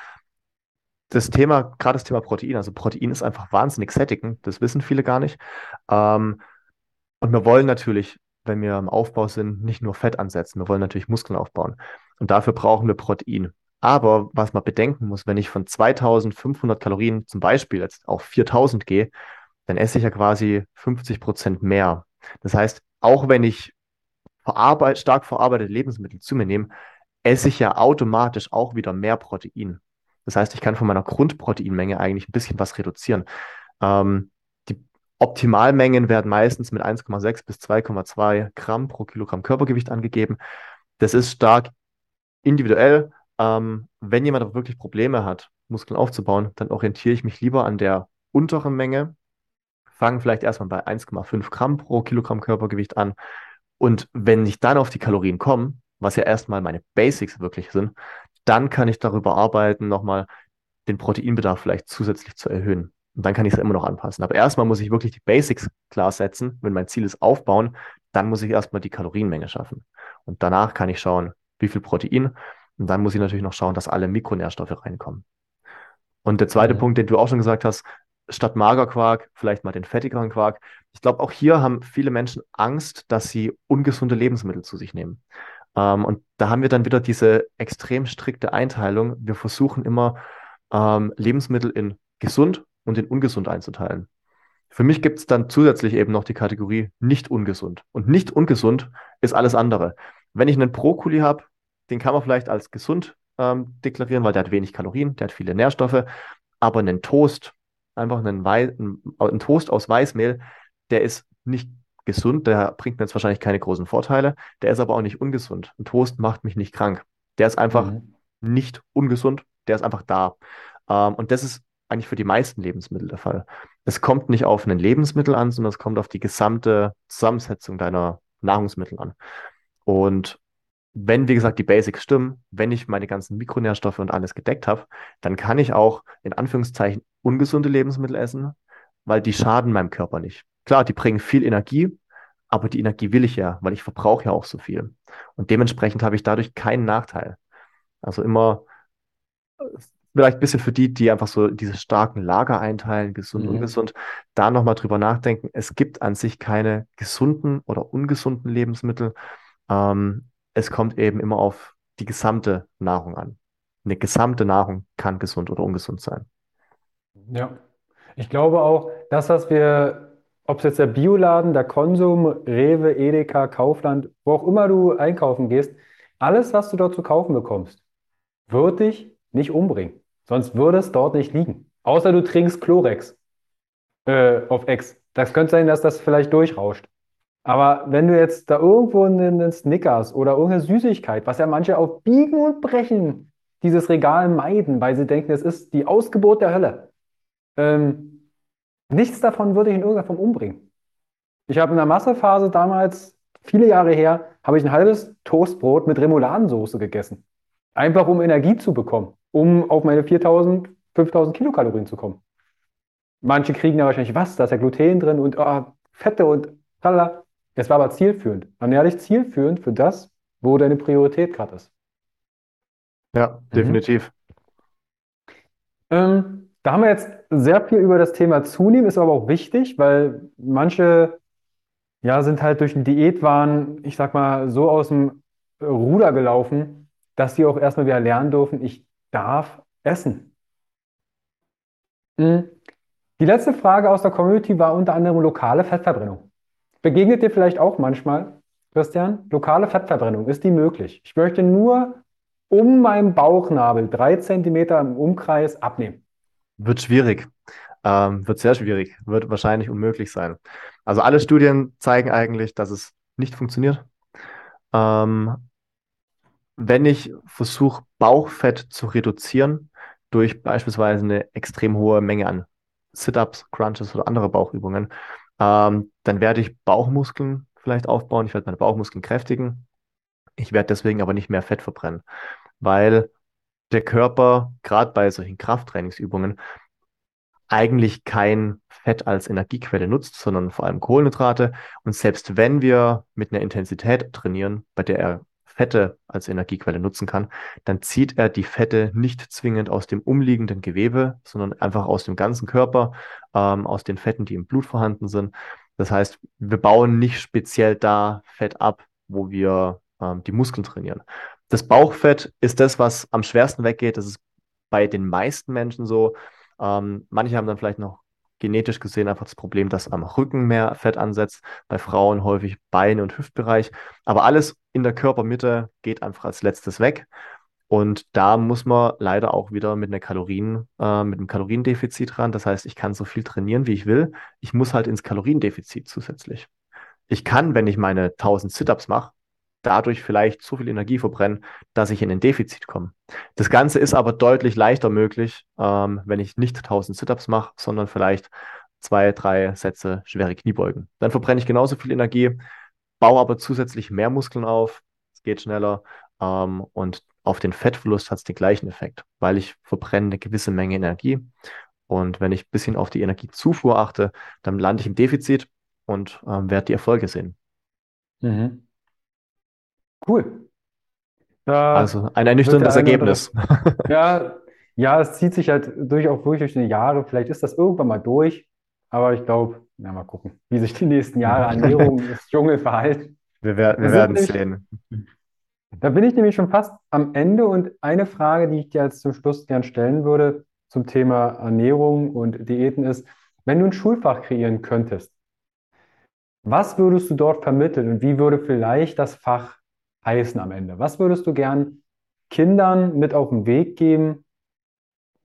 das Thema, gerade das Thema Protein, also Protein ist einfach wahnsinnig sättigend, das wissen viele gar nicht. Ähm, und wir wollen natürlich wenn wir im Aufbau sind, nicht nur Fett ansetzen. Wir wollen natürlich Muskeln aufbauen. Und dafür brauchen wir Protein. Aber was man bedenken muss, wenn ich von 2500 Kalorien zum Beispiel jetzt auf 4000 gehe, dann esse ich ja quasi 50 Prozent mehr. Das heißt, auch wenn ich verarbeit stark verarbeitete Lebensmittel zu mir nehme, esse ich ja automatisch auch wieder mehr Protein. Das heißt, ich kann von meiner Grundproteinmenge eigentlich ein bisschen was reduzieren. Ähm, Optimalmengen werden meistens mit 1,6 bis 2,2 Gramm pro Kilogramm Körpergewicht angegeben. Das ist stark individuell. Ähm, wenn jemand aber wirklich Probleme hat, Muskeln aufzubauen, dann orientiere ich mich lieber an der unteren Menge, fange vielleicht erstmal bei 1,5 Gramm pro Kilogramm Körpergewicht an. Und wenn ich dann auf die Kalorien komme, was ja erstmal meine Basics wirklich sind, dann kann ich darüber arbeiten, nochmal den Proteinbedarf vielleicht zusätzlich zu erhöhen. Und dann kann ich es immer noch anpassen. Aber erstmal muss ich wirklich die Basics klar setzen. Wenn mein Ziel ist aufbauen, dann muss ich erstmal die Kalorienmenge schaffen. Und danach kann ich schauen, wie viel Protein. Und dann muss ich natürlich noch schauen, dass alle Mikronährstoffe reinkommen. Und der zweite mhm. Punkt, den du auch schon gesagt hast, statt Magerquark vielleicht mal den fettigeren Quark. Ich glaube, auch hier haben viele Menschen Angst, dass sie ungesunde Lebensmittel zu sich nehmen. Ähm, und da haben wir dann wieder diese extrem strikte Einteilung. Wir versuchen immer, ähm, Lebensmittel in gesund und in ungesund einzuteilen. Für mich gibt es dann zusätzlich eben noch die Kategorie nicht ungesund. Und nicht ungesund ist alles andere. Wenn ich einen Brokkoli habe, den kann man vielleicht als gesund ähm, deklarieren, weil der hat wenig Kalorien, der hat viele Nährstoffe. Aber einen Toast, einfach einen, Wei ein, ein Toast aus Weißmehl, der ist nicht gesund, der bringt mir jetzt wahrscheinlich keine großen Vorteile, der ist aber auch nicht ungesund. Ein Toast macht mich nicht krank. Der ist einfach mhm. nicht ungesund, der ist einfach da. Ähm, und das ist eigentlich für die meisten Lebensmittel der Fall. Es kommt nicht auf ein Lebensmittel an, sondern es kommt auf die gesamte Zusammensetzung deiner Nahrungsmittel an. Und wenn, wie gesagt, die Basics stimmen, wenn ich meine ganzen Mikronährstoffe und alles gedeckt habe, dann kann ich auch in Anführungszeichen ungesunde Lebensmittel essen, weil die schaden meinem Körper nicht. Klar, die bringen viel Energie, aber die Energie will ich ja, weil ich verbrauche ja auch so viel. Und dementsprechend habe ich dadurch keinen Nachteil. Also immer vielleicht ein bisschen für die, die einfach so diese starken Lager einteilen, gesund, mhm. ungesund, da nochmal drüber nachdenken. Es gibt an sich keine gesunden oder ungesunden Lebensmittel. Ähm, es kommt eben immer auf die gesamte Nahrung an. Eine gesamte Nahrung kann gesund oder ungesund sein. Ja, ich glaube auch, das, was wir, ob es jetzt der Bioladen, der Konsum, Rewe, Edeka, Kaufland, wo auch immer du einkaufen gehst, alles, was du dort zu kaufen bekommst, wird dich nicht umbringen. Sonst würde es dort nicht liegen. Außer du trinkst Chlorex äh, auf Ex. Das könnte sein, dass das vielleicht durchrauscht. Aber wenn du jetzt da irgendwo einen Snickers oder irgendeine Süßigkeit, was ja manche auf Biegen und Brechen dieses Regal meiden, weil sie denken, es ist die Ausgeburt der Hölle. Ähm, nichts davon würde ich in irgendeiner Form umbringen. Ich habe in der Massephase damals, viele Jahre her, habe ich ein halbes Toastbrot mit Remouladensoße gegessen. Einfach um Energie zu bekommen um auf meine 4000, 5000 Kilokalorien zu kommen. Manche kriegen da wahrscheinlich, was, da ist ja Gluten drin und oh, Fette und tralala. Es war aber zielführend. Ernähr dich zielführend für das, wo deine Priorität gerade ist. Ja, mhm. definitiv. Ähm, da haben wir jetzt sehr viel über das Thema Zunehmen, ist aber auch wichtig, weil manche ja, sind halt durch den Diätwahn, ich sag mal, so aus dem Ruder gelaufen, dass sie auch erstmal wieder lernen dürfen, ich darf essen. Hm. Die letzte Frage aus der Community war unter anderem lokale Fettverbrennung. Begegnet dir vielleicht auch manchmal, Christian? Lokale Fettverbrennung, ist die möglich? Ich möchte nur um meinen Bauchnabel drei Zentimeter im Umkreis abnehmen. Wird schwierig. Ähm, wird sehr schwierig. Wird wahrscheinlich unmöglich sein. Also alle Studien zeigen eigentlich, dass es nicht funktioniert. Ähm, wenn ich versuche, Bauchfett zu reduzieren durch beispielsweise eine extrem hohe Menge an Sit-ups, Crunches oder andere Bauchübungen, ähm, dann werde ich Bauchmuskeln vielleicht aufbauen. Ich werde meine Bauchmuskeln kräftigen. Ich werde deswegen aber nicht mehr Fett verbrennen, weil der Körper gerade bei solchen Krafttrainingsübungen eigentlich kein Fett als Energiequelle nutzt, sondern vor allem Kohlenhydrate. Und selbst wenn wir mit einer Intensität trainieren, bei der er Fette als Energiequelle nutzen kann, dann zieht er die Fette nicht zwingend aus dem umliegenden Gewebe, sondern einfach aus dem ganzen Körper, ähm, aus den Fetten, die im Blut vorhanden sind. Das heißt, wir bauen nicht speziell da Fett ab, wo wir ähm, die Muskeln trainieren. Das Bauchfett ist das, was am schwersten weggeht. Das ist bei den meisten Menschen so. Ähm, manche haben dann vielleicht noch genetisch gesehen einfach das Problem, dass am Rücken mehr Fett ansetzt, bei Frauen häufig Beine und Hüftbereich. Aber alles in der Körpermitte geht einfach als letztes weg. Und da muss man leider auch wieder mit einer Kalorien, äh, mit einem Kaloriendefizit ran. Das heißt, ich kann so viel trainieren, wie ich will. Ich muss halt ins Kaloriendefizit zusätzlich. Ich kann, wenn ich meine 1000 Sit-ups mache, dadurch vielleicht so viel Energie verbrennen, dass ich in ein Defizit komme. Das Ganze ist aber deutlich leichter möglich, ähm, wenn ich nicht 1000 Sit-ups mache, sondern vielleicht zwei, drei Sätze schwere Kniebeugen. Dann verbrenne ich genauso viel Energie, baue aber zusätzlich mehr Muskeln auf, es geht schneller ähm, und auf den Fettverlust hat es den gleichen Effekt, weil ich verbrenne eine gewisse Menge Energie. Und wenn ich ein bisschen auf die Energiezufuhr achte, dann lande ich im Defizit und ähm, werde die Erfolge sehen. Mhm. Cool. Da also ein ernüchterndes Ergebnis. ja, ja, es zieht sich halt durch auch durch die Jahre. Vielleicht ist das irgendwann mal durch, aber ich glaube, mal gucken, wie sich die nächsten Jahre Ernährung des Dschungel verhalten. Wir, wir, wir werden es sehen. Da bin ich nämlich schon fast am Ende und eine Frage, die ich dir jetzt zum Schluss gern stellen würde zum Thema Ernährung und Diäten ist, wenn du ein Schulfach kreieren könntest, was würdest du dort vermitteln und wie würde vielleicht das Fach heißen am Ende? Was würdest du gern Kindern mit auf den Weg geben?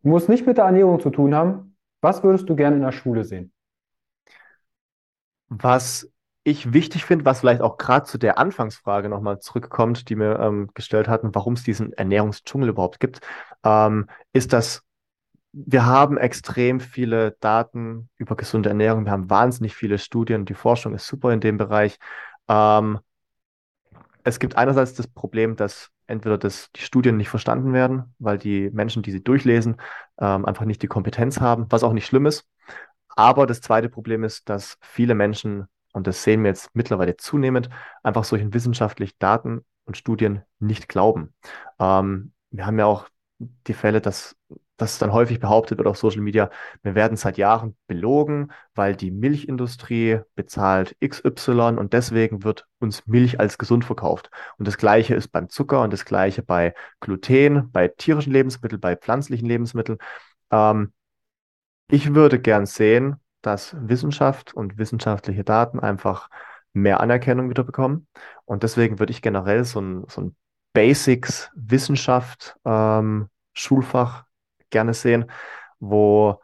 Muss nicht mit der Ernährung zu tun haben, Was würdest du gerne in der Schule sehen? Was ich wichtig finde, was vielleicht auch gerade zu der Anfangsfrage nochmal zurückkommt, die wir ähm, gestellt hatten, warum es diesen Ernährungsdschungel überhaupt gibt, ähm, ist, dass wir haben extrem viele Daten über gesunde Ernährung. Wir haben wahnsinnig viele Studien. Die Forschung ist super in dem Bereich. Ähm, es gibt einerseits das Problem, dass entweder das, die Studien nicht verstanden werden, weil die Menschen, die sie durchlesen, ähm, einfach nicht die Kompetenz haben, was auch nicht schlimm ist. Aber das zweite Problem ist, dass viele Menschen, und das sehen wir jetzt mittlerweile zunehmend, einfach solchen wissenschaftlichen Daten und Studien nicht glauben. Ähm, wir haben ja auch die Fälle, dass das dann häufig behauptet wird auf Social Media, wir werden seit Jahren belogen, weil die Milchindustrie bezahlt XY und deswegen wird uns Milch als gesund verkauft. Und das Gleiche ist beim Zucker und das Gleiche bei Gluten, bei tierischen Lebensmitteln, bei pflanzlichen Lebensmitteln. Ähm, ich würde gern sehen, dass Wissenschaft und wissenschaftliche Daten einfach mehr Anerkennung wieder bekommen. Und deswegen würde ich generell so ein, so ein Basics Wissenschaft ähm, Schulfach gerne sehen, wo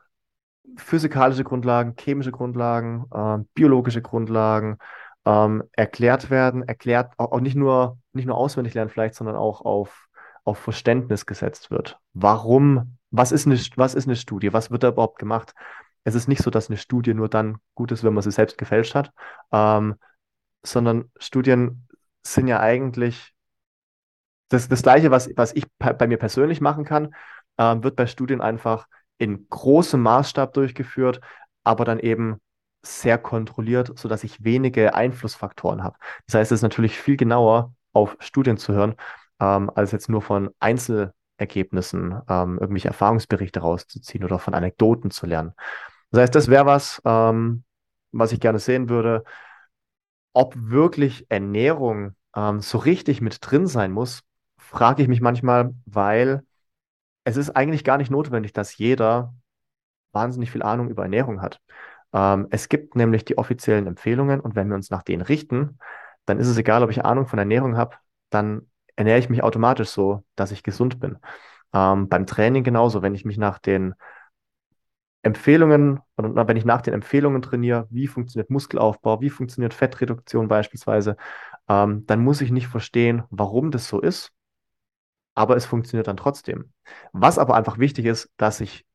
physikalische Grundlagen, chemische Grundlagen, äh, biologische Grundlagen ähm, erklärt werden, erklärt auch, nicht nur nicht nur auswendig lernen vielleicht, sondern auch auf auf Verständnis gesetzt wird. Warum? Was ist eine was ist eine Studie? Was wird da überhaupt gemacht? Es ist nicht so, dass eine Studie nur dann gut ist, wenn man sie selbst gefälscht hat, ähm, sondern Studien sind ja eigentlich das, das Gleiche, was, was ich bei mir persönlich machen kann, äh, wird bei Studien einfach in großem Maßstab durchgeführt, aber dann eben sehr kontrolliert, sodass ich wenige Einflussfaktoren habe. Das heißt, es ist natürlich viel genauer auf Studien zu hören, ähm, als jetzt nur von Einzelergebnissen ähm, irgendwelche Erfahrungsberichte rauszuziehen oder von Anekdoten zu lernen. Das heißt, das wäre was, ähm, was ich gerne sehen würde. Ob wirklich Ernährung ähm, so richtig mit drin sein muss, frage ich mich manchmal, weil es ist eigentlich gar nicht notwendig, dass jeder wahnsinnig viel Ahnung über Ernährung hat. Ähm, es gibt nämlich die offiziellen Empfehlungen und wenn wir uns nach denen richten, dann ist es egal, ob ich Ahnung von Ernährung habe, dann ernähre ich mich automatisch so, dass ich gesund bin. Ähm, beim Training genauso, wenn ich mich nach den Empfehlungen oder wenn ich nach den Empfehlungen trainiere, wie funktioniert Muskelaufbau, wie funktioniert Fettreduktion beispielsweise, ähm, dann muss ich nicht verstehen, warum das so ist, aber es funktioniert dann trotzdem. Was aber einfach wichtig ist, dass ich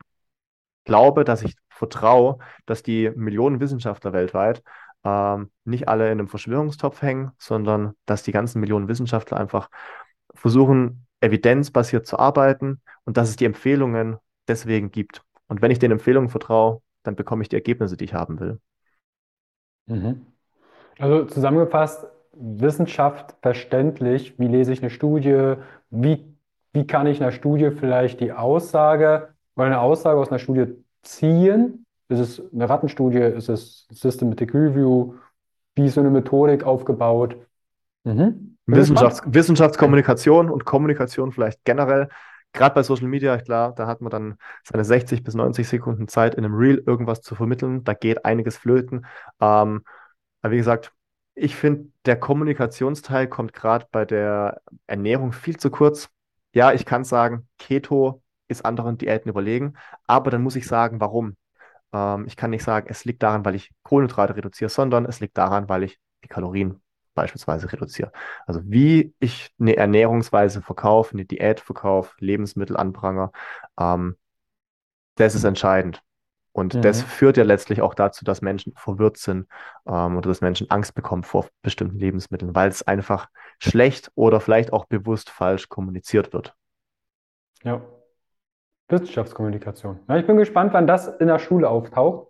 glaube, dass ich vertraue, dass die Millionen Wissenschaftler weltweit ähm, nicht alle in einem Verschwörungstopf hängen, sondern dass die ganzen Millionen Wissenschaftler einfach versuchen, evidenzbasiert zu arbeiten und dass es die Empfehlungen deswegen gibt. Und wenn ich den Empfehlungen vertraue, dann bekomme ich die Ergebnisse, die ich haben will. Mhm. Also zusammengefasst, Wissenschaft verständlich, wie lese ich eine Studie, wie, wie kann ich einer Studie vielleicht die Aussage oder eine Aussage aus einer Studie ziehen? Ist es eine Rattenstudie? Ist es Systematic Review? Wie ist so eine Methodik aufgebaut? Mhm. Wissenschafts Wissenschaftskommunikation und Kommunikation vielleicht generell. Gerade bei Social Media, klar, da hat man dann seine 60 bis 90 Sekunden Zeit, in einem Reel irgendwas zu vermitteln. Da geht einiges flöten. Ähm, aber wie gesagt, ich finde, der Kommunikationsteil kommt gerade bei der Ernährung viel zu kurz. Ja, ich kann sagen, Keto ist anderen Diäten überlegen, aber dann muss ich sagen, warum. Ähm, ich kann nicht sagen, es liegt daran, weil ich Kohlenhydrate reduziere, sondern es liegt daran, weil ich die Kalorien beispielsweise reduziere. Also wie ich eine Ernährungsweise verkaufe, eine Diät verkaufe, Lebensmittel anpranger, ähm, das ist entscheidend. Und mhm. das führt ja letztlich auch dazu, dass Menschen verwirrt sind ähm, oder dass Menschen Angst bekommen vor bestimmten Lebensmitteln, weil es einfach schlecht oder vielleicht auch bewusst falsch kommuniziert wird. Ja. Wissenschaftskommunikation. Ja, ich bin gespannt, wann das in der Schule auftaucht.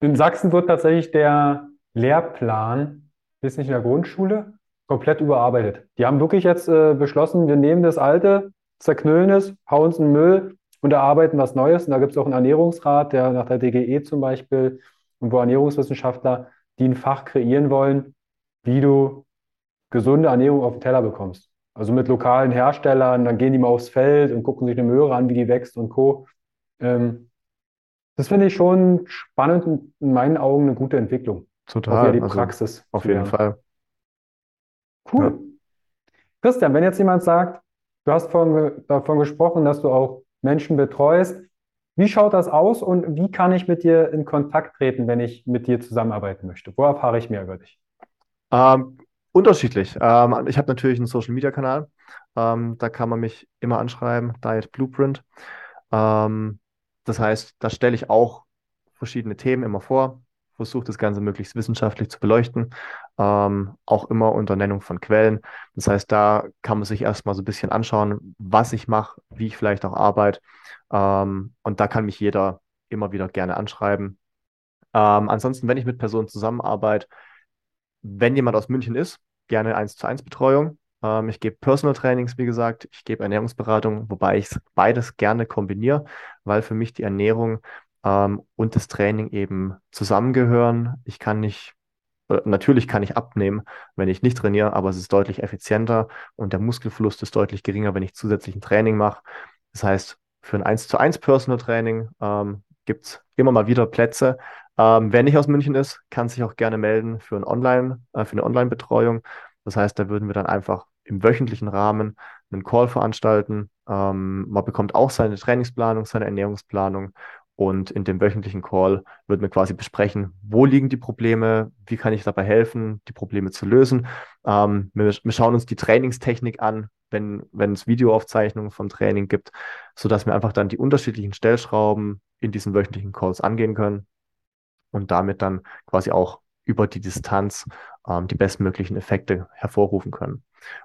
In Sachsen wird tatsächlich der Lehrplan, ist nicht in der Grundschule, komplett überarbeitet. Die haben wirklich jetzt äh, beschlossen, wir nehmen das alte, zerknüllen es, hauen es in den Müll und erarbeiten was Neues. Und da gibt es auch einen Ernährungsrat, der nach der DGE zum Beispiel, und wo Ernährungswissenschaftler, die ein Fach kreieren wollen, wie du gesunde Ernährung auf den Teller bekommst. Also mit lokalen Herstellern, dann gehen die mal aufs Feld und gucken sich eine Möhre an, wie die wächst und Co. Ähm, das finde ich schon spannend und in meinen Augen eine gute Entwicklung. Total. Auch die also Praxis. Auf jeden Fall. Cool. Ja. Christian, wenn jetzt jemand sagt, du hast davon, davon gesprochen, dass du auch Menschen betreust. Wie schaut das aus und wie kann ich mit dir in Kontakt treten, wenn ich mit dir zusammenarbeiten möchte? Wo erfahre ich mehr über dich? Ähm, unterschiedlich. Ähm, ich habe natürlich einen Social Media Kanal. Ähm, da kann man mich immer anschreiben, Diet Blueprint. Ähm, das heißt, da stelle ich auch verschiedene Themen immer vor, versuche das Ganze möglichst wissenschaftlich zu beleuchten, ähm, auch immer unter Nennung von Quellen. Das heißt, da kann man sich erstmal so ein bisschen anschauen, was ich mache, wie ich vielleicht auch arbeite. Ähm, und da kann mich jeder immer wieder gerne anschreiben. Ähm, ansonsten, wenn ich mit Personen zusammenarbeite, wenn jemand aus München ist, gerne 1 zu 1 Betreuung. Ähm, ich gebe Personal Trainings, wie gesagt, ich gebe Ernährungsberatung, wobei ich beides gerne kombiniere, weil für mich die Ernährung ähm, und das Training eben zusammengehören. Ich kann nicht, natürlich kann ich abnehmen, wenn ich nicht trainiere, aber es ist deutlich effizienter und der Muskelverlust ist deutlich geringer, wenn ich zusätzlich ein Training mache. Das heißt, für ein 1 zu 1 Personal Training ähm, gibt es immer mal wieder Plätze. Ähm, wer nicht aus München ist, kann sich auch gerne melden für, ein Online, äh, für eine Online-Betreuung. Das heißt, da würden wir dann einfach im wöchentlichen Rahmen einen Call veranstalten. Ähm, man bekommt auch seine Trainingsplanung, seine Ernährungsplanung und in dem wöchentlichen Call würden wir quasi besprechen, wo liegen die Probleme, wie kann ich dabei helfen, die Probleme zu lösen. Ähm, wir, wir, schauen uns die Trainingstechnik an, wenn, wenn es Videoaufzeichnungen vom Training gibt, sodass wir einfach dann die unterschiedlichen Stellschrauben in diesen wöchentlichen Calls angehen können und damit dann quasi auch über die Distanz ähm, die bestmöglichen Effekte hervorrufen können.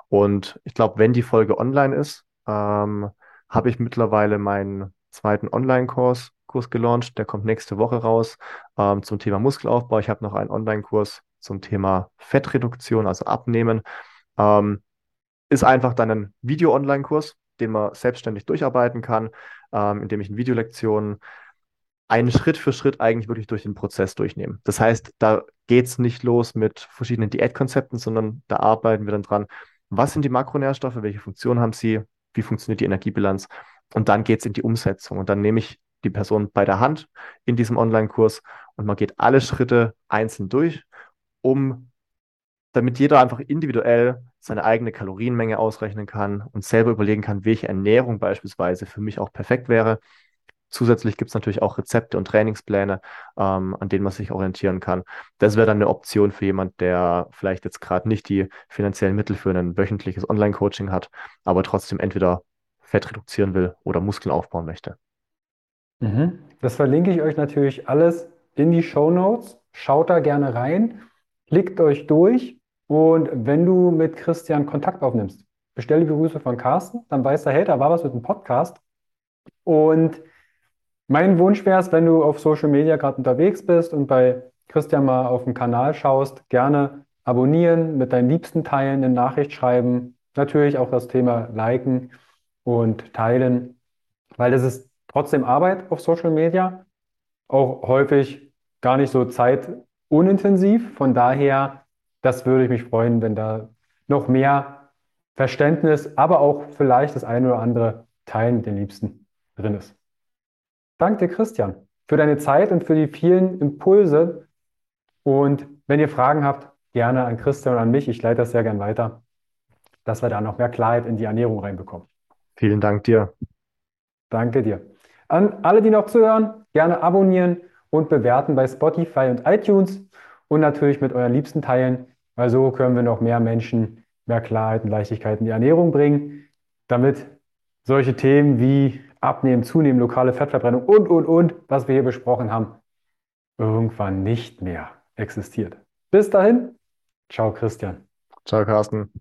Und ich glaube, wenn die Folge online ist, ähm, habe ich mittlerweile meinen zweiten Online-Kurs Kurs gelauncht, der kommt nächste Woche raus ähm, zum Thema Muskelaufbau. Ich habe noch einen Online-Kurs zum Thema Fettreduktion, also Abnehmen. Ähm, ist einfach dann ein Video-Online-Kurs, den man selbstständig durcharbeiten kann, ähm, indem ich in Videolektionen einen Schritt für Schritt eigentlich wirklich durch den Prozess durchnehme. Das heißt, da geht es nicht los mit verschiedenen Diätkonzepten, sondern da arbeiten wir dann dran, was sind die Makronährstoffe, welche Funktion haben sie, wie funktioniert die Energiebilanz und dann geht es in die Umsetzung. Und dann nehme ich die Person bei der Hand in diesem Online-Kurs und man geht alle Schritte einzeln durch, um damit jeder einfach individuell seine eigene Kalorienmenge ausrechnen kann und selber überlegen kann, welche Ernährung beispielsweise für mich auch perfekt wäre. Zusätzlich gibt es natürlich auch Rezepte und Trainingspläne, ähm, an denen man sich orientieren kann. Das wäre dann eine Option für jemand, der vielleicht jetzt gerade nicht die finanziellen Mittel für ein wöchentliches Online-Coaching hat, aber trotzdem entweder Fett reduzieren will oder Muskeln aufbauen möchte. Mhm. Das verlinke ich euch natürlich alles in die Show Notes. Schaut da gerne rein, klickt euch durch und wenn du mit Christian Kontakt aufnimmst, bestell die Grüße von Carsten, dann weiß er, hey, da war was mit dem Podcast. Und mein Wunsch wäre es, wenn du auf Social Media gerade unterwegs bist und bei Christian mal auf den Kanal schaust, gerne abonnieren, mit deinen Liebsten teilen, eine Nachricht schreiben, natürlich auch das Thema liken und teilen, weil das ist trotzdem Arbeit auf Social Media, auch häufig gar nicht so zeitunintensiv. Von daher, das würde ich mich freuen, wenn da noch mehr Verständnis, aber auch vielleicht das eine oder andere Teilen mit den Liebsten drin ist. Danke dir, Christian, für deine Zeit und für die vielen Impulse. Und wenn ihr Fragen habt, gerne an Christian und an mich. Ich leite das sehr gern weiter, dass wir da noch mehr Klarheit in die Ernährung reinbekommen. Vielen Dank dir. Danke dir. An alle, die noch zuhören, gerne abonnieren und bewerten bei Spotify und iTunes und natürlich mit euren Liebsten teilen, weil so können wir noch mehr Menschen mehr Klarheit und Leichtigkeit in die Ernährung bringen, damit solche Themen wie Abnehmen, Zunehmen, lokale Fettverbrennung und, und, und, was wir hier besprochen haben, irgendwann nicht mehr existiert. Bis dahin, ciao Christian. Ciao Carsten.